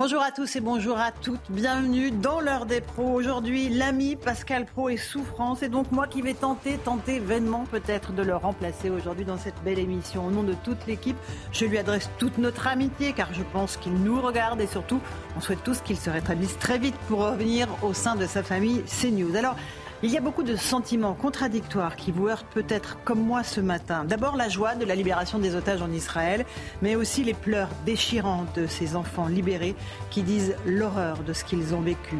Bonjour à tous et bonjour à toutes. Bienvenue dans l'heure des pros. Aujourd'hui, l'ami Pascal Pro est souffrant. C'est donc moi qui vais tenter, tenter vainement peut-être de le remplacer aujourd'hui dans cette belle émission. Au nom de toute l'équipe, je lui adresse toute notre amitié car je pense qu'il nous regarde et surtout, on souhaite tous qu'il se rétablisse très vite pour revenir au sein de sa famille CNews. Alors, il y a beaucoup de sentiments contradictoires qui vous heurtent peut-être comme moi ce matin. D'abord la joie de la libération des otages en Israël, mais aussi les pleurs déchirants de ces enfants libérés qui disent l'horreur de ce qu'ils ont vécu.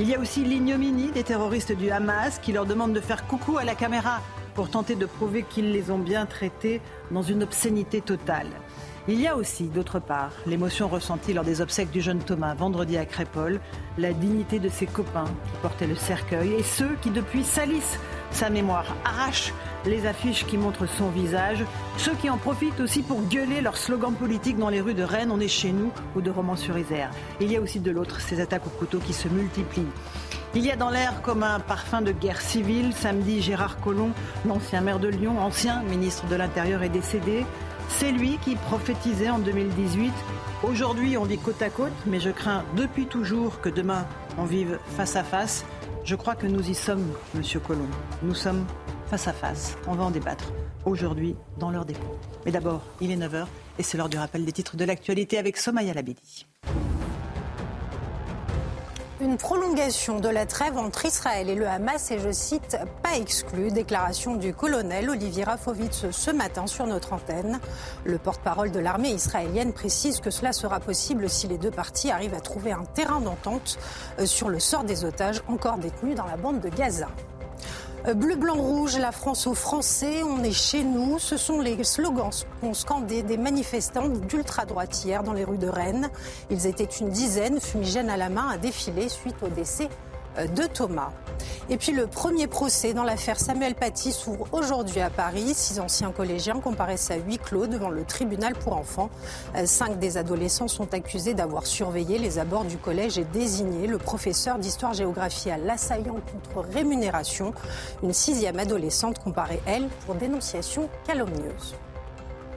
Il y a aussi l'ignominie des terroristes du Hamas qui leur demandent de faire coucou à la caméra pour tenter de prouver qu'ils les ont bien traités dans une obscénité totale. Il y a aussi, d'autre part, l'émotion ressentie lors des obsèques du jeune Thomas vendredi à Crépole, la dignité de ses copains qui portaient le cercueil et ceux qui depuis salissent sa mémoire, arrachent les affiches qui montrent son visage, ceux qui en profitent aussi pour gueuler leurs slogans politiques dans les rues de Rennes, on est chez nous ou de Romans-sur-Isère. Il y a aussi de l'autre ces attaques au couteau qui se multiplient. Il y a dans l'air comme un parfum de guerre civile. Samedi, Gérard Collomb, l'ancien maire de Lyon, ancien ministre de l'Intérieur, est décédé. C'est lui qui prophétisait en 2018 Aujourd'hui, on vit côte à côte, mais je crains depuis toujours que demain, on vive face à face. Je crois que nous y sommes, monsieur Colomb. Nous sommes face à face. On va en débattre aujourd'hui dans l'heure des. Mais d'abord, il est 9h et c'est l'heure du rappel des titres de l'actualité avec Somaya Labidi. Une prolongation de la trêve entre Israël et le Hamas est, je cite, pas exclue. Déclaration du colonel Olivier Rafovitz ce matin sur notre antenne. Le porte-parole de l'armée israélienne précise que cela sera possible si les deux parties arrivent à trouver un terrain d'entente euh, sur le sort des otages encore détenus dans la bande de Gaza. Euh, bleu, blanc, rouge, la France aux Français, on est chez nous. Ce sont les slogans qu'ont scandé des manifestants d'ultra-droite hier dans les rues de Rennes. Ils étaient une dizaine, fumigènes à la main, à défiler suite au décès euh, de Thomas. Et puis le premier procès dans l'affaire Samuel Paty s'ouvre aujourd'hui à Paris. Six anciens collégiens comparaissent à huis clos devant le tribunal pour enfants. Euh, cinq des adolescents sont accusés d'avoir surveillé les abords du collège et désigné le professeur d'histoire-géographie à l'assaillant contre rémunération. Une sixième adolescente comparée, elle, pour dénonciation calomnieuse.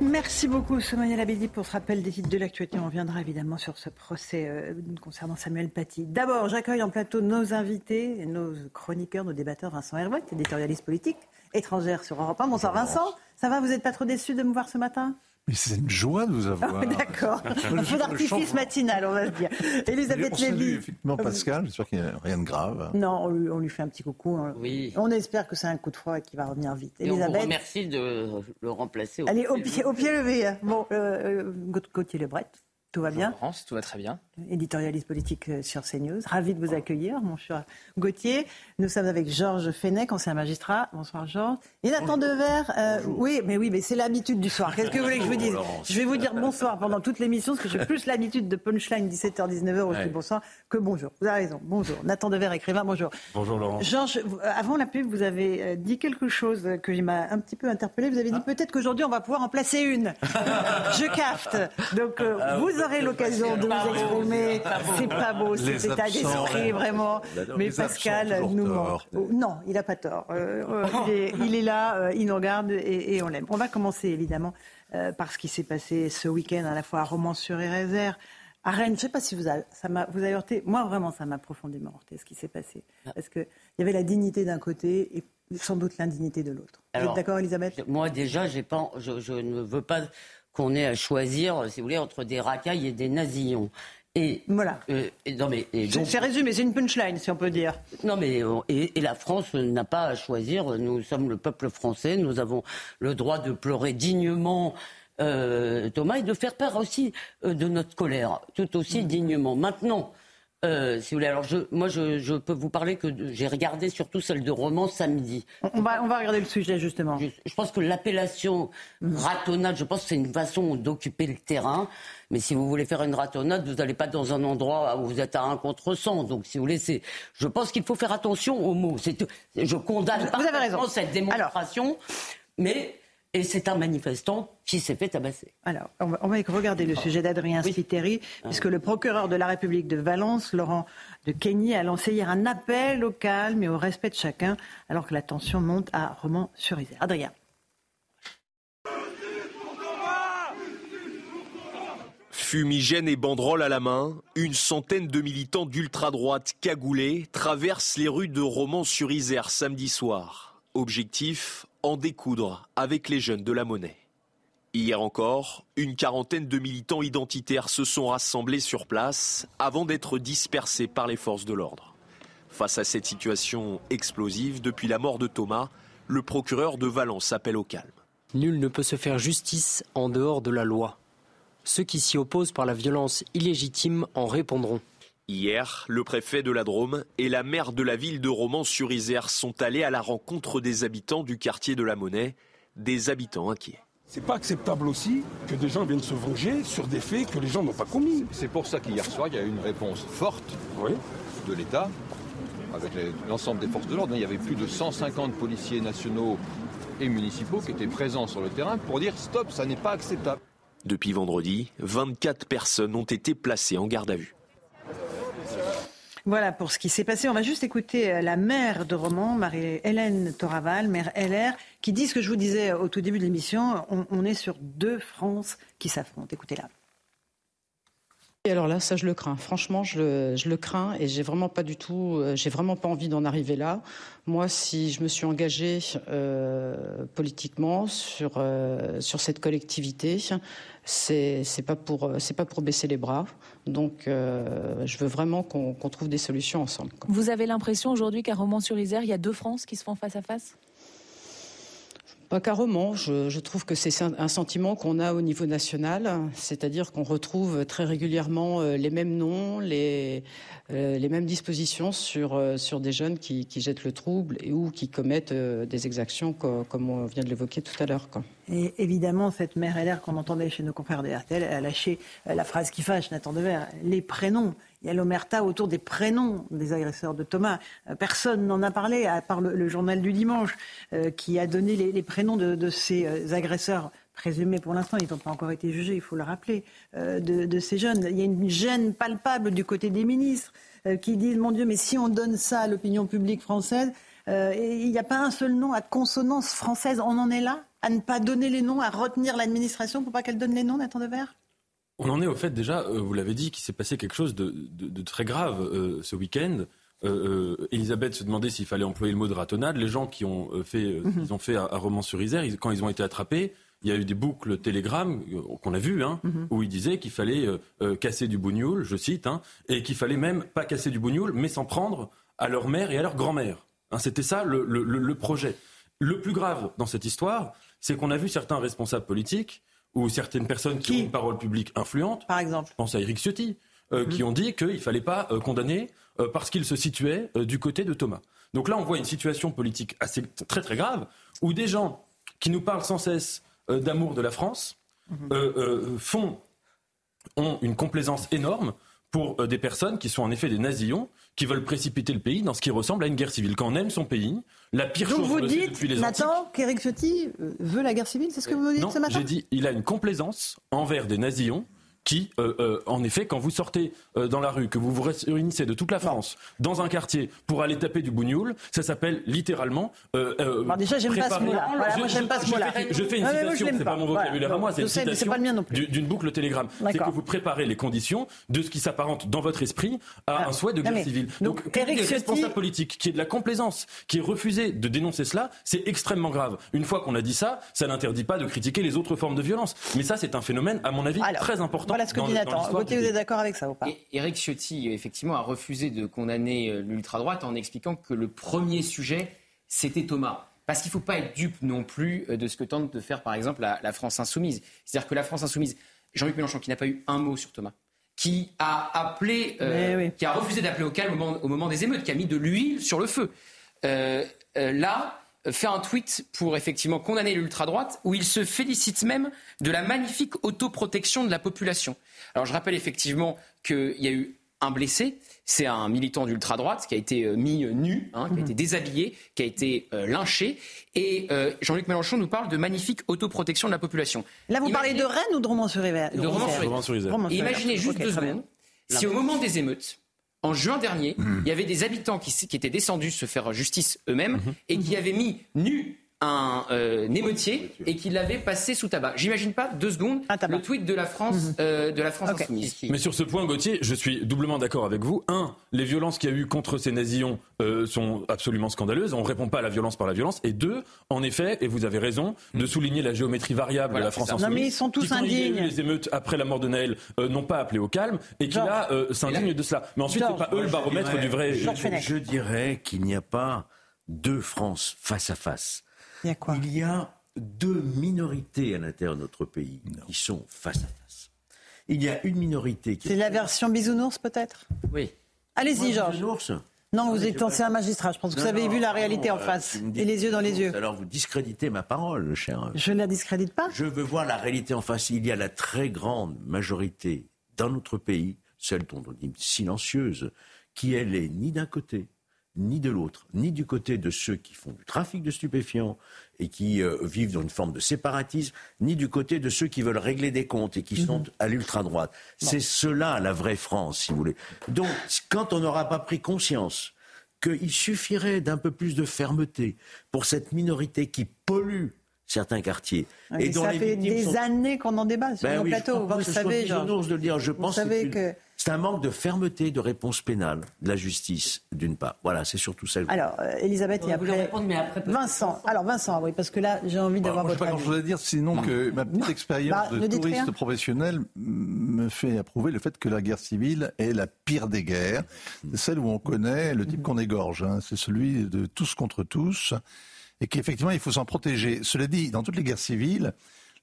Merci beaucoup, Sonia Labidi, pour ce rappel des titres de l'actualité. On reviendra évidemment sur ce procès euh, concernant Samuel Paty. D'abord, j'accueille en plateau nos invités, nos chroniqueurs, nos débatteurs, Vincent Herbret, éditorialiste politique, étrangère sur Europe 1. Bonsoir Vincent, ça va Vous n'êtes pas trop déçu de me voir ce matin? Mais c'est une joie de vous avoir. Ah, D'accord. Un peu d'artifice matinal, on va se dire. Elisabeth Lévy. Effectivement, Pascal, j'espère qu'il n'y a rien de grave. Non, on lui, fait un petit coucou. Oui. On espère que c'est un coup de froid et qu'il va revenir vite. Et Elisabeth. On vous remercie de le remplacer. Allez, au pied, au pied levé. Bon, euh, euh Gauthier Lebret. Tout va bien France, tout va très bien. Éditorialiste politique euh, sur CNews. Ravi de vous accueillir, mon cher Gauthier. Nous sommes avec Georges Fenech, ancien magistrat. Bonsoir Georges. Et Nathan Dever. Euh, oui, mais oui, mais c'est l'habitude du soir. Qu'est-ce que vous voulez que je vous dise Je vais vous dire bonsoir pendant toute l'émission, parce que j'ai plus l'habitude de punchline 17h, 19h aussi bonsoir que bonjour. Vous avez raison. Bonjour. Nathan Dever, écrivain. Bonjour. Bonjour Laurent. Georges, avant la pub, vous avez euh, dit quelque chose que m'a un petit peu interpellé. Vous avez dit ah. peut-être qu'aujourd'hui on va pouvoir en placer une. je capte. Donc ah, vous aurez l'occasion de vous exprimer. C'est pas beau cet état d'esprit, vraiment. Mais Pascal nous ment. Oh, non, il n'a pas tort. Euh, euh, il, est, là, euh, il nous regarde et, on l'aime. On va commencer évidemment par ce qui s'est passé ce week-end à la fois à Romans-sur-Isère. À Rennes, je ne sais pas si vous a, ça m'a, vous a heurté. Moi, vraiment, ça m'a profondément heurté ce qui s'est passé. Ah. Parce qu'il y avait la dignité d'un côté et sans doute l'indignité de l'autre. Vous êtes d'accord, Elisabeth? Moi, déjà, j'ai pas, je, ne veux pas qu'on ait à choisir, si vous voulez, entre des racailles et des nazillons. Et voilà. Euh, non mais c'est résumé, c'est une punchline si on peut dire. Non mais euh, et, la France n'a pas à choisir. Nous sommes le peuple français. Nous avons le droit de pleurer dignement. Euh, Thomas et de faire part aussi de notre colère, tout aussi mm. dignement. Maintenant, Euh, si vous voulez, alors je, moi je, peux vous parler que j'ai regardé surtout celle de roman samedi. On va, on va regarder le sujet justement. Je, pense que l'appellation ratonnade, je pense que c'est une façon d'occuper le terrain. Mais si vous voulez faire une ratonnade, vous n'allez pas dans un endroit où vous êtes à un contre Donc si vous voulez, c'est, je pense qu'il faut faire attention aux mots. C'est, je condamne pas cette démonstration, mais et c'est un manifestant qui s'est fait tabasser. Alors, on va, regarder le sujet d'Adrien Spiteri, ah. puisque le procureur de la République de Valence, Laurent de Kenny, a lancé hier un appel au calme et au respect de chacun, alors que la tension monte à Romans-sur-Isère. Adrien. Fumigène et banderole à la main, une centaine de militants d'ultra-droite cagoulés traversent les rues de Romans-sur-Isère samedi soir. Objectif en découdre avec les jeunes de la monnaie. Hier encore, une quarantaine de militants identitaires se sont rassemblés sur place avant d'être dispersés par les forces de l'ordre. Face à cette situation explosive, depuis la mort de Thomas, le procureur de Valence appelle au calme. Nul ne peut se faire justice en dehors de la loi. Ceux qui s'y opposent par la violence illégitime en répondront. Hier, le préfet de la Drôme et la maire de la ville de Romans-sur-Isère sont allés à la rencontre des habitants du quartier de la Monnaie, des habitants inquiets. C'est pas acceptable aussi que des gens viennent se venger sur des faits que les gens n'ont pas commis. C'est pour ça qu'hier soir, il y a eu une réponse forte de l'État avec l'ensemble des forces de l'ordre. Il y avait plus de 150 policiers nationaux et municipaux qui étaient présents sur le terrain pour dire stop, ça n'est pas acceptable. Depuis vendredi, 24 personnes ont été placées en garde à vue. Voilà pour ce qui s'est passé. On va juste écouter euh, la maire de Romans, Marie-Hélène Toraval, maire LR, qui dit ce que je vous disais au tout début de l'émission. On, est sur deux France qui s'affrontent. Écoutez-la. Et alors là, ça je le crains. Franchement, je le, crains et j'ai vraiment pas du tout, euh, j'ai vraiment pas envie d'en arriver là. Moi, si je me suis engagée euh, politiquement sur euh, sur cette collectivité, c'est c'est pas pas pour baisser les bras. Donc, je veux vraiment qu'on trouve des solutions ensemble. Vous avez l'impression aujourd'hui qu'à Romans-sur-Isère, il y a deux France qui se font face à face? Carrément. Je, trouve que c'est un sentiment qu'on a au niveau national, c'est-à-dire qu'on retrouve très régulièrement euh, les mêmes noms, les, euh, mêmes dispositions sur, euh, sur des jeunes qui, jettent le trouble et ou qui commettent des exactions comme, on vient de l'évoquer tout à l'heure. Et évidemment, cette mère LR qu'on entendait chez nos confrères de RTL, a lâché la phrase qui fâche, Nathan Devers, les prénoms. Il y a l'omerta autour des prénoms des agresseurs de Thomas. Euh, personne n'en a parlé, à part le, journal du dimanche, euh, qui a donné les, prénoms de, ces euh, agresseurs présumés pour l'instant, ils n'ont pas encore été jugés, il faut le rappeler, de, ces jeunes. Il y a une gêne palpable du côté des ministres qui disent, mon Dieu, mais si on donne ça à l'opinion publique française, il n'y a pas un seul nom à consonance française, on en est là à ne pas donner les noms, à retenir l'administration pour pas qu'elle donne les noms, Nathan Devers? On en est au fait déjà, euh, vous l'avez dit, qu'il s'est passé quelque chose de, très grave euh, ce week-end. Euh, Elisabeth se demandait s'il fallait employer le mot de ratonnade. Les gens qui ont fait, mhm. ils ont fait à, Romans-sur-Isère, quand ils ont été attrapés, il y a eu des boucles télégrammes qu'on a vues, hein, mhm. où il disait qu'il fallait casser du bougnoul, je cite, hein, et qu'il fallait même pas casser du bougnoul, mais s'en prendre à leur mère et à leur grand-mère. Hein, c'était ça le, projet. Le plus grave dans cette histoire, c'est qu'on a vu certains responsables politiques ou certaines personnes qui, ont une parole publique influente, par exemple, je pense à Eric Ciotti, euh, qui mhm. ont dit qu'il ne fallait pas euh, condamner euh, parce qu'il se situait du côté de Thomas. Donc là, on voit une situation politique assez très très grave où des gens qui nous parlent sans cesse d'amour de la France mhm. font ont une complaisance énorme pour des personnes qui sont en effet des nazillons, qui veulent précipiter le pays dans ce qui ressemble à une guerre civile. Quand on aime son pays, la pire Donc chose vous dites, depuis les Nathan, qu'Éric Ciotti veut la guerre civile, c'est ce que vous dites non, ce matin j'ai dit, il a une complaisance envers des nazillons qui, euh, euh, en effet, quand vous sortez euh, dans la rue, que vous vous réunissez de toute la France dans un quartier pour aller taper du bougnoul, ça s'appelle littéralement. Bon, déjà, j'aime pas ce mot-là. Voilà, moi, j'aime pas ce mot-là. Je, fais une citation, c'est pas mon vocabulaire à moi, c'est une citation d'une boucle télégramme. C'est que vous préparez les conditions de ce qui s'apparente dans votre esprit à un souhait de guerre civile. Donc, Donc Eric responsable politique qui est de la complaisance, qui est refusé de dénoncer cela, c'est extrêmement grave. Une fois qu'on a dit ça, ça n'interdit pas de critiquer les autres formes de violence. Mais ça, c'est un phénomène, à mon avis, très important voilà ce que dit Nathan. Gauthier, vous êtes d'accord avec ça ou pas? Éric Ciotti, effectivement, a refusé de condamner euh, l'ultra-droite en expliquant que le premier sujet, c'était Thomas. Parce qu'il ne faut pas être dupe non plus euh, de ce que tente de faire, par exemple, la, France insoumise. C'est-à-dire que la France insoumise, Jean-Luc Mélenchon, qui n'a pas eu un mot sur Thomas, qui a appelé, euh, qui a refusé d'appeler au calme au moment, des émeutes, qui a mis de l'huile sur le feu. Euh, euh, là, fait un tweet pour effectivement condamner l'ultra-droite, où il se félicite même de la magnifique autoprotection de la population. Alors je rappelle effectivement qu'il y a eu un blessé, c'est un militant d'ultra-droite qui a été euh, mis nu, hein, qui a mhm. été déshabillé, qui a été euh, lynché. Et euh, Jean-Luc Mélenchon nous parle de magnifique autoprotection de la population. Là, vous parlez de Rennes ou de Romans-sur-Isère? De Romans-sur-Isère. Imaginez juste deux secondes, si au moment des émeutes, en juin dernier, mhm. il y avait des habitants qui, étaient descendus se faire justice eux-mêmes mhm. et qui avaient mis nu un euh, émeutier et qu'il l'avait passé sous tabac. J'imagine pas deux secondes le tweet de la France, mhm. euh, de la France insoumise. Mais sur ce point, Gauthier, je suis doublement d'accord avec vous. Un, les violences qu'il y a eu contre ces nazillons euh, sont absolument scandaleuses. On ne répond pas à la violence par la violence. Et deux, en effet, et vous avez raison, de mhm. souligner la géométrie variable de la France insoumise. Non mais ils sont tous indignes. les émeutes après la mort de Naël n'ont pas appelé au calme et qui là s'indignent de cela. Mais ensuite, c'est pas eux le baromètre du vrai. je dirais qu'il n'y a pas deux France face à face. Il y a deux minorités à l'intérieur de notre pays qui sont face à face. Il y a une minorité qui. C'est la version bisounours peut-être Oui. Allez-y, Georges. Non, vous êtes ancien magistrat. Je pense que vous avez vu la réalité en face et les yeux dans les yeux. Alors vous discréditez ma parole, cher. Je ne la discrédite pas. Je veux voir la réalité en face. Il y a la très grande majorité dans notre pays, celle dont on dit silencieuse, qui elle est ni d'un côté ni de l'autre, ni du côté de ceux qui font du trafic de stupéfiants et qui euh, vivent dans une forme de séparatisme, ni du côté de ceux qui veulent régler des comptes et qui sont mhm. à l'ultra-droite. C'est cela la vraie France, si vous voulez. Donc, quand on n'aura pas pris conscience qu'il suffirait d'un peu plus de fermeté pour cette minorité qui pollue certains quartiers. et ça fait des années qu'on en débat sur ben plateau. Vous savez, de le dire. Je pense que c'est un manque de fermeté de réponse pénale de la justice, d'une part. Voilà, c'est surtout ça. Alors, euh, Elisabeth, et après, Vincent. Alors, Vincent, oui, parce que là, j'ai envie d'avoir votre Je ne sais pas je dire, sinon que ma petite expérience bah, de touriste professionnel me fait approuver le fait que la guerre civile est la pire des guerres. C'est celle où on connaît le type qu'on égorge. Hein. C'est celui de tous contre tous. Et qu'effectivement, il faut s'en protéger. Cela dit, dans toutes les guerres civiles,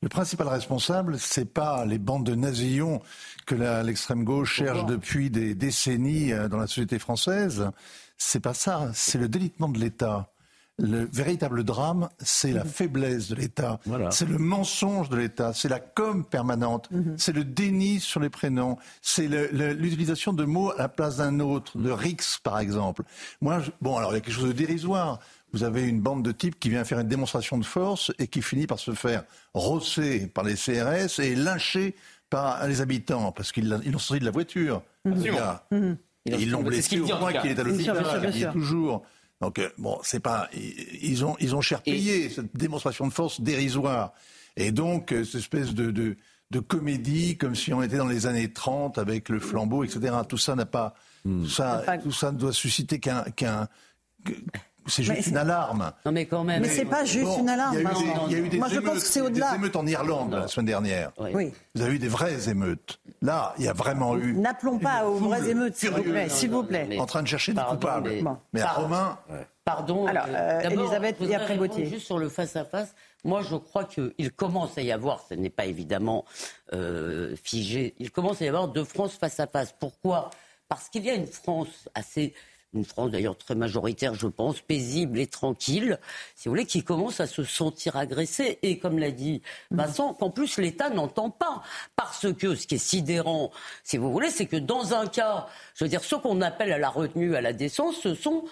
le principal responsable, c'est pas les bandes de nazillons que l'extrême gauche cherche depuis des décennies euh, dans la société française. C'est pas ça. C'est le délitement de l'État. Le véritable drame, c'est la mhm. faiblesse de l'État. C'est le mensonge de l'État. C'est la com permanente. Mhm. C'est le déni sur les prénoms. C'est l'utilisation de mots à la place d'un autre, de Rix par exemple. Moi, bon, alors il y a quelque chose de dérisoire vous avez une bande de types qui vient faire une démonstration de force et qui finit par se faire rosser par les CRS et lyncher par les habitants parce qu'ils l'ont sorti de la voiture. Mmh. ils l'ont blessé au point qu'il est à l'hôpital. Il est toujours. Donc euh, bon, c'est pas. Ils ont ils ont cher payé cette démonstration de force dérisoire. Et donc euh, cette espèce de, de, de comédie comme si on était dans les années 30 avec le flambeau, etc. Tout ça n'a pas. Mmh. Tout ça, tout ça ne doit susciter qu'un qu'un c'est juste une alarme. Non, mais quand même. Mais c'est pas juste une alarme. Il y a eu des, Moi, je pense que c'est au-delà. Des émeutes en Irlande la semaine dernière. Oui. Vous avez eu des vraies émeutes. Là, il y a vraiment eu. N'appelons pas aux vraies émeutes, s'il vous plaît. S'il vous plaît. En train de chercher des coupables. Mais, à Romain. Pardon. Alors, euh, Elisabeth et après Gauthier. Juste sur le face-à-face. Moi, je crois qu'il commence à y avoir, ce n'est pas évidemment euh, figé, il commence à y avoir deux France face à face. Pourquoi? Parce qu'il y a une France assez une France d'ailleurs très majoritaire, je pense, paisible et tranquille, si vous voulez, qui commence à se sentir agressée. Et comme l'a dit Vincent, qu'en plus l'État n'entend pas. Parce que ce qui est sidérant, si vous voulez, c'est que dans un cas, je veux dire, ce qu'on appelle à la retenue, à la décence, ce sont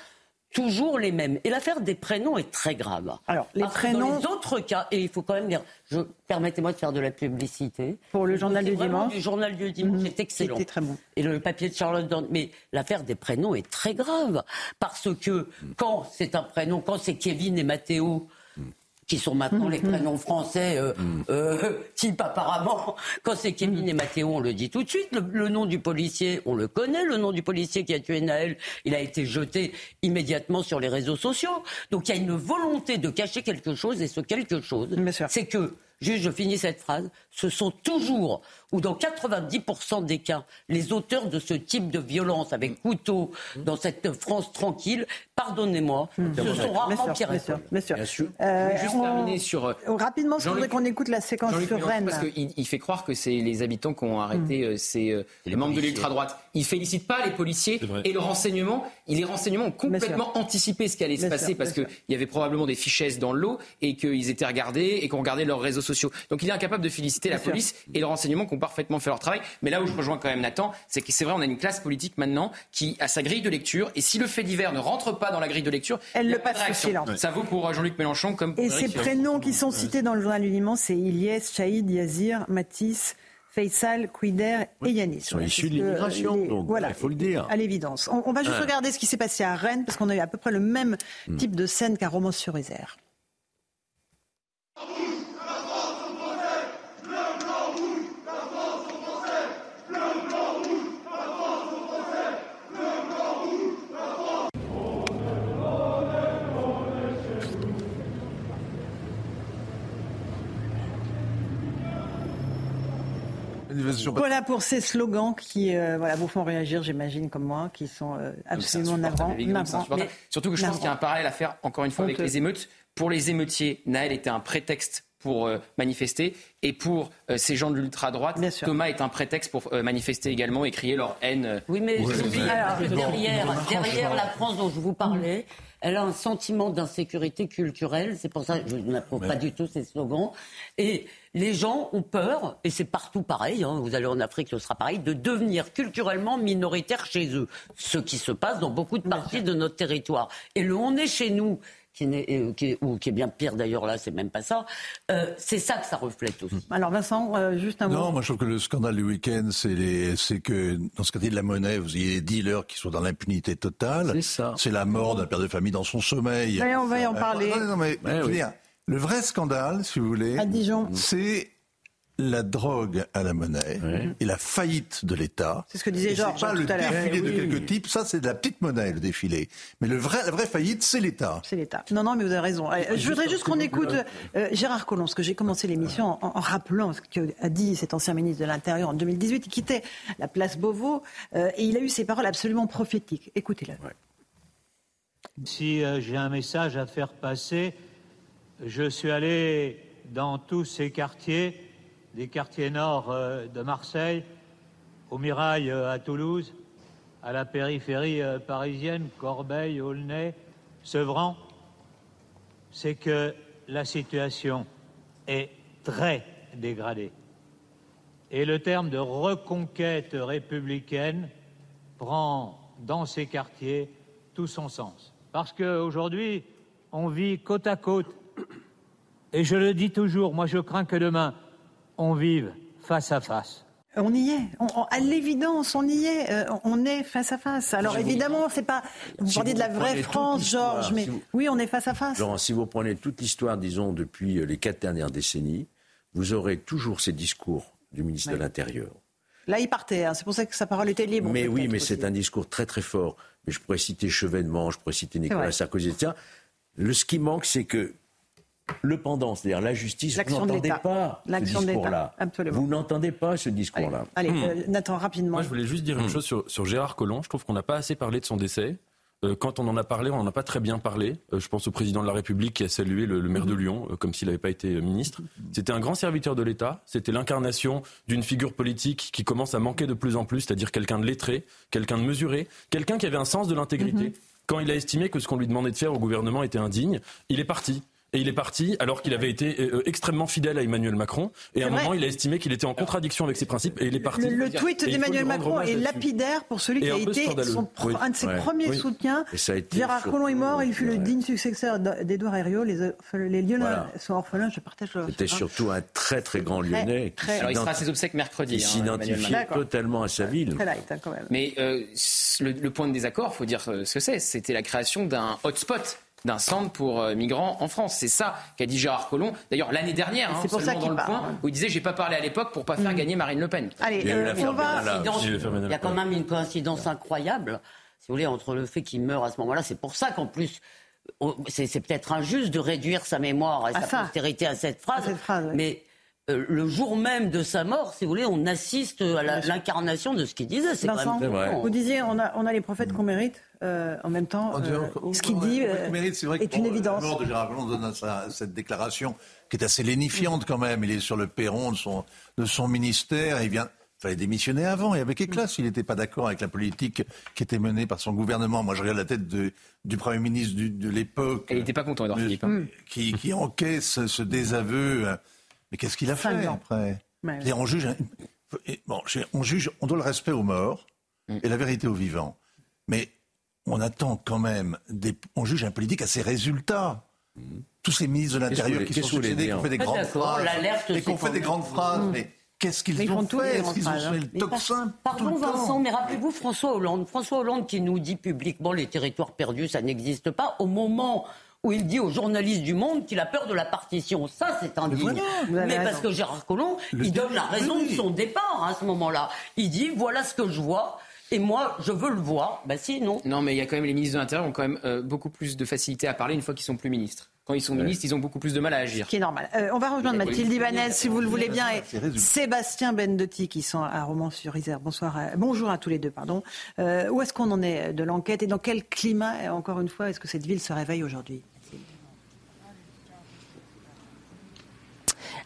toujours les mêmes. Et l'affaire des prénoms est très grave. Alors, les prénoms. dans les autres cas, et il faut quand même dire, je, permettez-moi de faire de la publicité. Pour le journal du dimanche. Le journal du dimanche, c'est excellent. C'était très bon. Et le papier de Charlotte Mais l'affaire des prénoms est très grave. Parce que quand c'est un prénom, quand c'est Kevin et Mathéo, qui sont maintenant les prénoms français, euh, euh, type apparemment, quand c'est Kevin et Mathéo, on le dit tout de suite. Le, nom du policier, on le connaît, le nom du policier qui a tué Naël, il a été jeté immédiatement sur les réseaux sociaux. Donc il y a une volonté de cacher quelque chose, et ce quelque chose, c'est que juste je finis cette phrase, ce sont toujours, ou dans 90% des cas, les auteurs de ce type de violence avec couteau dans cette France tranquille, pardonnez-moi, ce sont rarement Pierre Bien sûr. Euh, juste terminer sur. Euh, rapidement, je voudrais qu'on écoute la séquence sur Rennes. Parce qu'il il fait croire que c'est les habitants qui ont arrêté mm. euh, les, membres de l'ultra-droite. Il félicite pas les policiers et le renseignement. Les renseignements ont complètement anticipé ce qui allait se passer parce qu'il y avait probablement des fichesses dans l'eau et qu'ils étaient regardés et qu'on regardait leurs réseaux sociaux. Donc il est incapable de féliciter la police et le renseignement qui ont parfaitement fait leur travail. Mais là où je rejoins quand même Nathan, c'est que c'est vrai, on a une classe politique maintenant qui a sa grille de lecture et si le fait divers ne rentre pas dans la grille de lecture, elle le passe sous silence. Ça vaut pour Jean-Luc Mélenchon comme pour Et ces prénoms qui sont cités dans le journal du c'est Ilyes, Chaïd, Yazir, Matisse. Faisal, Quider et Yanis. Ils sont issus de l'immigration, donc voilà, il faut le dire. À l'évidence. On, va juste regarder ce qui s'est passé à Rennes, parce qu'on a eu à peu près le même hmm. type de scène qu'à Romans-sur-Isère. Voilà pour ces slogans qui euh, voilà, vous font réagir, j'imagine, comme moi, qui sont euh, absolument navrants. Surtout que je pense qu'il y a un parallèle à faire, encore une fois, avec les émeutes. Pour les émeutiers, Naël était un prétexte pour euh, manifester. Et pour ces gens de l'ultra-droite, Thomas est un prétexte pour manifester également et crier leur haine. Oui, mais derrière, derrière la France dont je vous parlais, elle a un sentiment d'insécurité culturelle. C'est pour ça que je n'approuve pas du tout ces slogans. Et les gens ont peur, et c'est partout pareil, hein, vous allez en Afrique, ce sera pareil, de devenir culturellement minoritaires chez eux. Ce qui se passe dans beaucoup de parties de notre territoire. Et le on est chez nous, qui, est, qui est, ou qui est bien pire d'ailleurs là, c'est même pas ça. Euh, c'est ça que ça reflète aussi. Alors Vincent, euh, juste un mot. Non, moi je trouve que le scandale du week-end, c'est que dans ce quartier de la monnaie, vous ayez des dealers qui sont dans l'impunité totale. C'est ça. C'est la mort d'un père de famille dans son sommeil. Mais on va y en parler. non, mais, le vrai scandale, si vous voulez, c'est la drogue à la monnaie et la faillite de l'État. C'est ce que disait Georges pas le défilé de quelques types, ça c'est de la petite monnaie le défilé. Mais le vrai, la vraie faillite, c'est l'État. C'est l'État. Non, non, mais vous avez raison. Euh, je voudrais juste qu'on écoute euh, Gérard Collomb, parce que j'ai commencé l'émission en, rappelant ce qu'a dit cet ancien ministre de l'Intérieur en 2018. Il quittait la place Beauvau euh, et il a eu ces paroles absolument prophétiques. Écoutez-le. Si j'ai un message à faire passer, je suis allé dans tous ces quartiers, des quartiers nord euh, de Marseille, au Mirail euh, à Toulouse, à la périphérie euh, parisienne, Corbeil, Aulnay, Sevran, c'est que la situation est très dégradée. Et le terme de reconquête républicaine prend dans ces quartiers tout son sens. Parce qu'aujourd'hui, on vit côte à côte et je le dis toujours, moi je crains que demain, on vive face à face. On y est. à l'évidence, on y est. Euh, on est face à face. Alors évidemment, c'est pas. Vous parlez de la vraie France, Georges, mais oui, on est face à face. si vous prenez toute l'histoire, disons, depuis euh, les quatre dernières décennies, vous aurez toujours ces discours du ministre de l'Intérieur. Là, il partait. Hein. C'est pour ça que sa parole était libre. Mais oui, mais c'est un discours très très fort. Mais je pourrais citer Chevènement, je pourrais citer Nicolas Sarkozy, etc. Le, ce qui manque, c'est que le pendant, c'est-à-dire la justice, vous n'entendez pas ce discours-là. Vous n'entendez pas ce discours-là. Allez, hmm. euh, Nathan, rapidement. Moi, je voulais juste dire une hmm. chose sur, Gérard Collomb. Je trouve qu'on n'a pas assez parlé de son décès. Euh, quand on en a parlé, on n'en a pas très bien parlé. Euh, je pense au président de la République qui a salué le, maire de hmm. Lyon comme s'il n'avait pas été ministre. C'était un grand serviteur de l'État. C'était l'incarnation d'une figure politique qui commence à manquer de plus en plus, c'est-à-dire quelqu'un de lettré, quelqu'un de mesuré, quelqu'un qui avait un sens de l'intégrité. Quand il a estimé que ce qu'on lui demandait de faire au gouvernement était indigne, il est parti. Et il est parti alors qu'il avait été euh, extrêmement fidèle à Emmanuel Macron. Et à un moment, il a estimé qu'il était en contradiction avec ses principes et il est parti. Le, tweet d'Emmanuel Macron est lapidaire pour celui qui a été un de ses premiers soutiens. Gérard Collomb est mort, il fut le digne successeur d'Edouard Herriot. Les, les Lyonnais sont orphelins, je partage. C'était surtout un très très grand Lyonnais. Qui alors il sera à ses obsèques mercredi. Il hein, s'identifiait totalement à sa ville. Hein, Mais euh, le, point de désaccord, il faut dire euh, ce que c'est. C'était la création d'un hotspot d'un centre pour euh, migrants en France. C'est ça qu'a dit Gérard Collomb. D'ailleurs, l'année dernière, hein, seulement dans le point, où il disait j'ai pas parlé à l'époque pour pas faire mm. gagner Marine Le Pen. Allez, euh, on va... Il y a quand même une coïncidence incroyable, si vous voulez, entre le fait qu'il meurt à ce moment-là. C'est pour ça qu'en plus, c'est peut-être injuste de réduire sa mémoire et sa postérité à cette phrase, mais euh, le jour même de sa mort, si vous voulez, on assiste à l'incarnation de ce qu'il disait. C'est Vous disiez, on a, on a les prophètes qu'on mérite. Euh, en même temps, euh, ce qu'il dit est, vrai est une évidence. La mort de Gérard Collomb donne cette déclaration qui est assez lénifiante quand même. Il est sur le perron de son, de son ministère. Il vient, fallait démissionner avant et avec éclat s'il n'était pas d'accord avec la politique qui était menée par son gouvernement. Moi, je regarde la tête de, du Premier ministre de l'époque. il n'était pas content, Edouard Philippe. Hein. Qui, qui, encaisse ce désaveu. Mais qu'est-ce qu'il a fait après? On juge, bon, on juge, on doit le respect aux morts mm. et la vérité aux vivants. Mais on attend quand même, des, on juge un politique à ses résultats. Mm. Tous ces ministres de l'Intérieur qui sont succédés, qui ont fait des grandes phrases, et qui ont fait des grandes phrases, mais Qu'est-ce qu'ils ont fait Est-ce qu'ils ont fait le tocsin Pardon Vincent, mais rappelez-vous François Hollande. François Hollande qui nous dit publiquement les territoires perdus, ça n'existe pas. Au moment où il dit aux journalistes du Monde qu'il a peur de la partition. Ça, c'est indigne. Mais, parce que Gérard Collomb, il donne la raison de son départ à ce moment-là. Il dit voilà ce que je vois. Et moi, je veux le voir. Ben si, non. Non, mais il y a quand même les ministres de l'Intérieur ont quand même euh, beaucoup plus de facilité à parler une fois qu'ils sont plus ministres quand ils sont ministres, ils ont beaucoup plus de mal à agir. Ce qui est normal. Euh, on va rejoindre Mathilde Ibanez, si vous le voulez bien, et Sébastien Bendotti, qui sont à Romans-sur-Isère. Bonsoir, bonjour à tous les deux, pardon. Euh, où est-ce qu'on en est de l'enquête et dans quel climat, encore une fois, est-ce que cette ville se réveille aujourd'hui?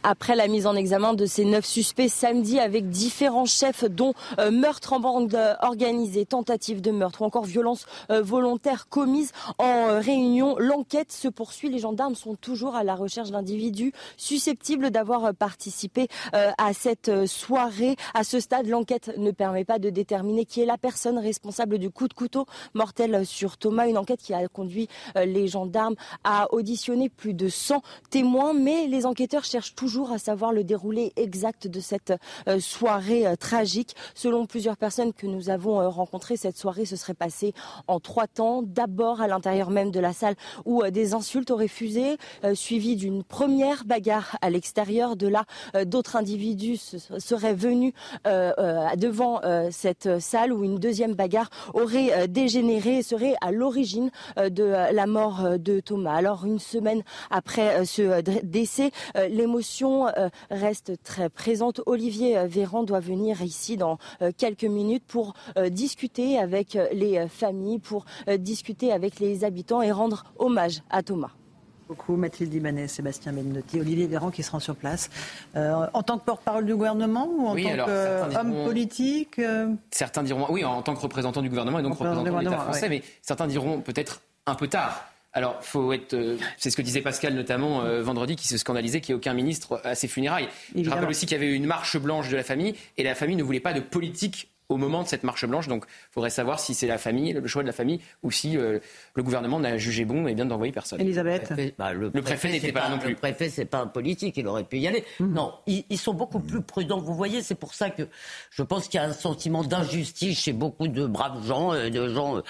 Après la mise en examen de ces neuf suspects samedi avec différents chefs dont euh, meurtre en bande organisée, tentative de meurtre ou encore violence euh, volontaire commise en euh, réunion. L'enquête se poursuit. Les gendarmes sont toujours à la recherche d'individus susceptibles d'avoir participé à cette soirée. À ce stade, l'enquête ne permet pas de déterminer qui est la personne responsable du coup de couteau mortel sur Thomas. Une enquête qui a conduit les gendarmes à auditionner plus de 100 témoins, mais les enquêteurs cherchent toujours à savoir le déroulé exact de cette euh, soirée euh, tragique. Selon plusieurs personnes que nous avons euh, rencontrées, cette soirée se serait passée en trois temps. D'abord à l'intérieur même de la salle où des insultes auraient fusé, suivi d'une première bagarre à l'extérieur. De là, d'autres individus seraient venus devant cette salle où une deuxième bagarre aurait dégénéré et serait à l'origine de la mort de Thomas. Alors une semaine après ce décès, l'émotion euh, reste très présente. Olivier euh, Véran doit venir ici dans euh, quelques minutes pour discuter avec les familles, pour discuter avec les habitants et rendre hommage à Thomas beaucoup. Mathilde Ibanez, Sébastien Bendotti, Olivier Véran qui se rend sur place. en tant que porte-parole du gouvernement ou en tant qu'homme politique Certains diront oui, en tant que représentant du gouvernement et donc représentant de l'État français, mais certains diront peut-être un peu tard. Alors, faut être. Euh, c'est ce que disait Pascal notamment euh, vendredi, qui se scandalisait qu'il n'y ait aucun ministre à ses funérailles. Je rappelle aussi qu'il y avait eu une marche blanche de la famille et la famille ne voulait pas de politique au moment de cette marche blanche. Donc, il faudrait savoir si c'est la famille, le choix de la famille, ou si euh, le gouvernement n'a jugé bon et bien d'envoyer personne. Elisabeth Le préfet, bah, n'était pas, non plus. Le préfet, c'est pas un politique, il aurait pu y aller. Mhm. Non, ils, sont beaucoup plus prudents. Vous voyez, c'est pour ça que je pense qu'il y a un sentiment d'injustice chez beaucoup de braves gens, de gens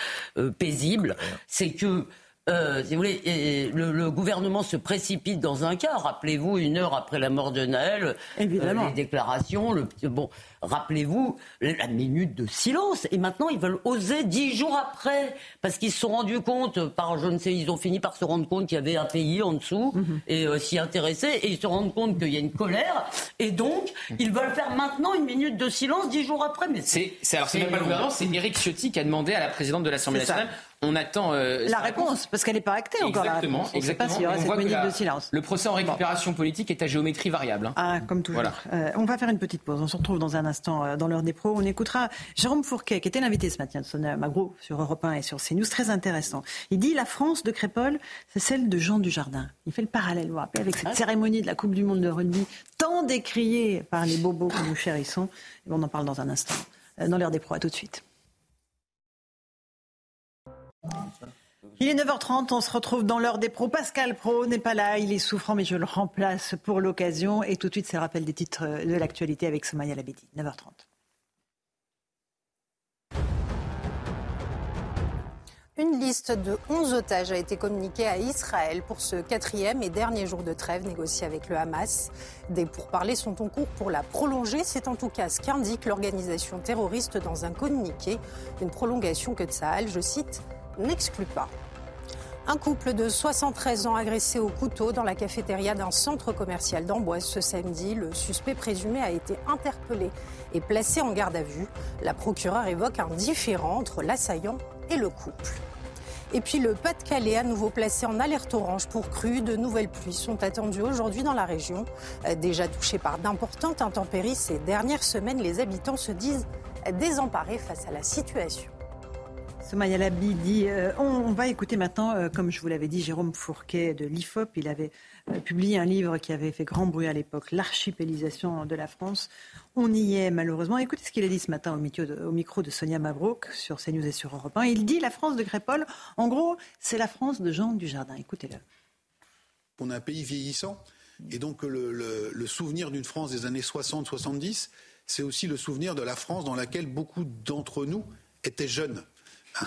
paisibles. C'est que euh, si vous voulez, le, gouvernement se précipite dans un cas. Rappelez-vous, une heure après la mort de Naël, euh, Évidemment. les déclarations, le, bon, rappelez-vous la minute de silence. Et maintenant, ils veulent oser dix jours après, parce qu'ils se sont rendus compte, par je ne sais, ils ont fini par se rendre compte qu'il y avait un pays en dessous mhm. et euh, s'y intéresser, et ils se rendent compte qu'il y a une colère, et donc ils veulent faire maintenant une minute de silence dix jours après. Mais c'est, alors c'est même pas le gouvernement, c'est Éric Ciotti qui a demandé à la présidente de l'Assemblée nationale on attend euh, la réponse, parce qu'elle n'est pas actée encore. Exactement, On exactement. Pas s'il y aura cette minute de silence. Le procès en récupération politique est à géométrie variable. Hein. Ah, comme toujours. Euh, on va faire une petite pause. On se retrouve dans un instant euh, dans l'heure des pros. On écoutera Jérôme Fourquet, qui était l'invité ce matin de Sonia Magro sur Europe 1 et sur CNews. Très intéressant. Il dit la France de Crépole, c'est celle de Jean Dujardin. Il fait le parallèle, vous vous rappelez, avec cette ah. cérémonie de la Coupe du Monde de rugby, tant décriée par les bobos que nous chérissons. on en parle dans un instant. Dans l'heure des pros, à tout de suite. Il est 9h30, on se retrouve dans l'heure des pros. Pascal Pro n'est pas là, il est souffrant, mais je le remplace pour l'occasion. Et tout de suite, c'est rappel des titres de l'actualité avec Somaya Labedi. 9h30. Une liste de 11 otages a été communiquée à Israël pour ce quatrième et dernier jour de trêve négocié avec le Hamas. Des pourparlers sont en cours pour la prolonger. C'est en tout cas ce qu'indique l'organisation terroriste dans un communiqué. Une prolongation que Tsahal, je cite, n'exclut pas. Un couple de 73 ans agressé au couteau dans la cafétéria d'un centre commercial d'Amboise ce samedi. Le suspect présumé a été interpellé et placé en garde à vue. La procureure évoque un différend entre l'assaillant et le couple. Et puis le Pas-de-Calais, à nouveau placé en alerte orange pour crue. De nouvelles pluies sont attendues aujourd'hui dans la région. Euh, déjà touchée par d'importantes intempéries ces dernières semaines, les habitants se disent désemparés face à la situation. Somaya Labi dit euh, on, va écouter maintenant, euh, comme je vous l'avais dit, Jérôme Fourquet de l'IFOP. Il avait publié un livre qui avait fait grand bruit à l'époque, L'archipélisation de la France. On y est malheureusement. Écoutez ce qu'il a dit ce matin au, micro de Sonia Mabrouk sur CNews et sur Europe 1. Il dit la France de Crépol, en gros, c'est la France de Jean Dujardin. Écoutez-le. On a un pays vieillissant. Et donc le, souvenir d'une France des années 60-70, c'est aussi le souvenir de la France dans laquelle beaucoup d'entre nous étaient jeunes.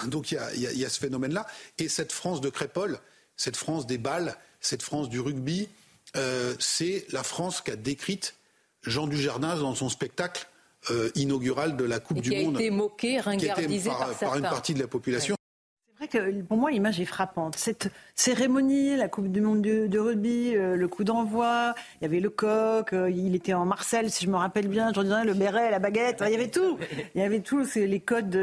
Donc il y a, ce phénomène-là. Et cette France de Crépol, cette France des balles, cette France du rugby, euh, c'est la France qu'a décrite Jean Dujardin dans son spectacle euh, inaugural de la Coupe du Monde. Qui a été moqué, ringardisé par, par, une partie de la population. Vrai que pour moi, l'image est frappante. Cette cérémonie, la Coupe du Monde de, rugby, euh, le coup d'envoi, il y avait le coq, euh, il était en Marcel, si je me rappelle bien, le béret, la baguette, il y avait tout. Il y avait tout, c'est les codes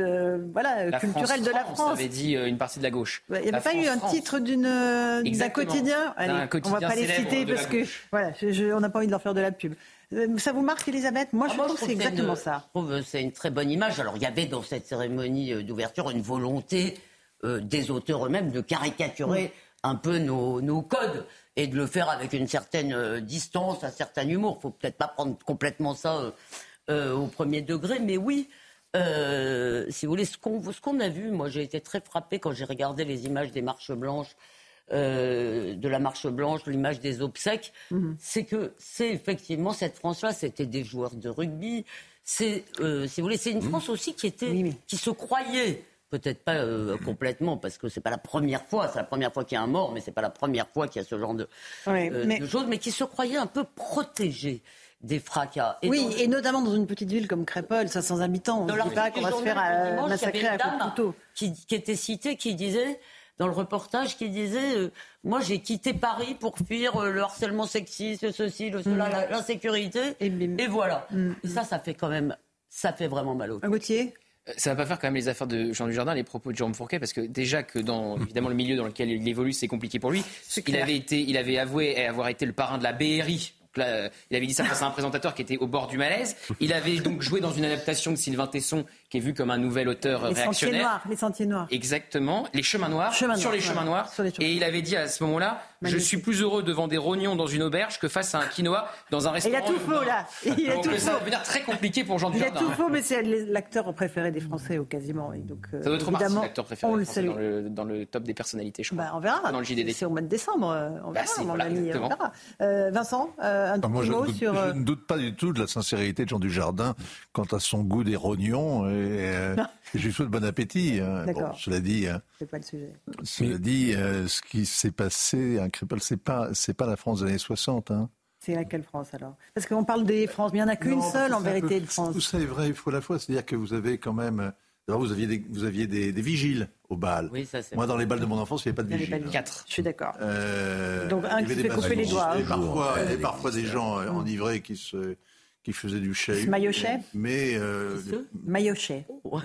voilà, culturels de la France. On avait dit une partie de la gauche. Il n'y avait pas eu un titre d'un quotidien. Allez, on va pas les citer parce que voilà, on n'a pas envie de leur faire de la pub. Euh, ça vous marque, Elisabeth? Moi, je, ah, trouve que c'est exactement ça. Je trouve que c'est une très bonne image. Alors, il y avait dans cette cérémonie euh, d'ouverture une volonté euh, des auteurs eux-mêmes de caricaturer un peu nos, codes et de le faire avec une certaine distance, un certain humour. Il faut peut-être pas prendre complètement ça au premier degré, mais oui. si vous voulez, ce qu'on a vu, moi j'ai été très frappé quand j'ai regardé les images des marches blanches euh, de la marche blanche, l'image des obsèques, mhm. c'est que c'est effectivement cette France-là, c'était des joueurs de rugby. C'est, euh, si vous voulez, c'est une mhm. France aussi qui était, qui se croyait peut-être pas euh, complètement parce que c'est pas la première fois, c'est la première fois qu'il y a un mort, mais c'est pas la première fois qu'il y a ce genre de, choses, mais qui se croyait un peu protégé des fracas. oui, et notamment dans une petite ville comme Crépole, 500 habitants, on ne dit pas qu'on va se faire massacrer à coups de couteau. Qui, qui était citée, qui disait dans le reportage qui disait euh, Moi, j'ai quitté Paris pour fuir euh, le harcèlement sexiste, ceci, le cela, mm. l'insécurité. Et, voilà. Mm. Et ça, ça fait quand même. Ça fait vraiment mal au cœur. Gauthier euh, ça va pas faire quand même les affaires de Jean Dujardin, les propos de Jérôme Fourquet, parce que déjà que dans évidemment le milieu dans lequel il évolue, c'est compliqué pour lui. Il avait été, il avait avoué avoir été le parrain de la BRI il avait dit ça face à un présentateur qui était au bord du malaise. Il avait donc joué dans une adaptation de Sylvain Tesson, qui est vu comme un nouvel auteur les réactionnaire. Sentiers noirs, les sentiers noirs. Exactement, les chemins noirs, sur, les chemins noirs. Et il avait dit à ce moment-là, je suis plus heureux devant des rognons dans une auberge que face à un quinoa dans un restaurant. il a tout faux là. Il a donc, tout ça va devenir très compliqué pour Jean Dujardin. Il a tout faux, mais c'est l'acteur préféré des Français, au quasiment. donc, euh, ça doit être évidemment, l'acteur préféré dans, le, dans, le, top des personnalités, je crois. Bah, on verra. Dans le JDD. C'est au mois de décembre. Euh, on bah, verra, mon ami. On verra. Euh, Vincent, un petit mot sur. Je ne doute pas du tout de la sincérité de Jean Dujardin quant à son goût des rognons. Et, je lui souhaite bon appétit. Hein. Bon, cela dit. Hein. C'est pas le sujet. Cela dit, ce qui s'est passé à Crépol, c'est pas c'est pas la France des années 60. Hein. C'est laquelle France alors? Parce qu'on parle des France, mais il n'y en a qu'une seule en vérité de France. Tout ça est vrai, il faut la fois. C'est-à-dire que vous avez quand même. D'abord, vous aviez des, vous aviez des, vigiles au bal. Oui, ça, Moi, dans les balles de mon enfance, il n'y avait pas de vigiles. Quatre. Je suis d'accord. Euh, Donc un qui se fait couper les doigts. Et parfois, et parfois des gens euh, enivrés qui se qui faisaient du chahut. Maillochet Mais. Euh, Maillochet. Oh.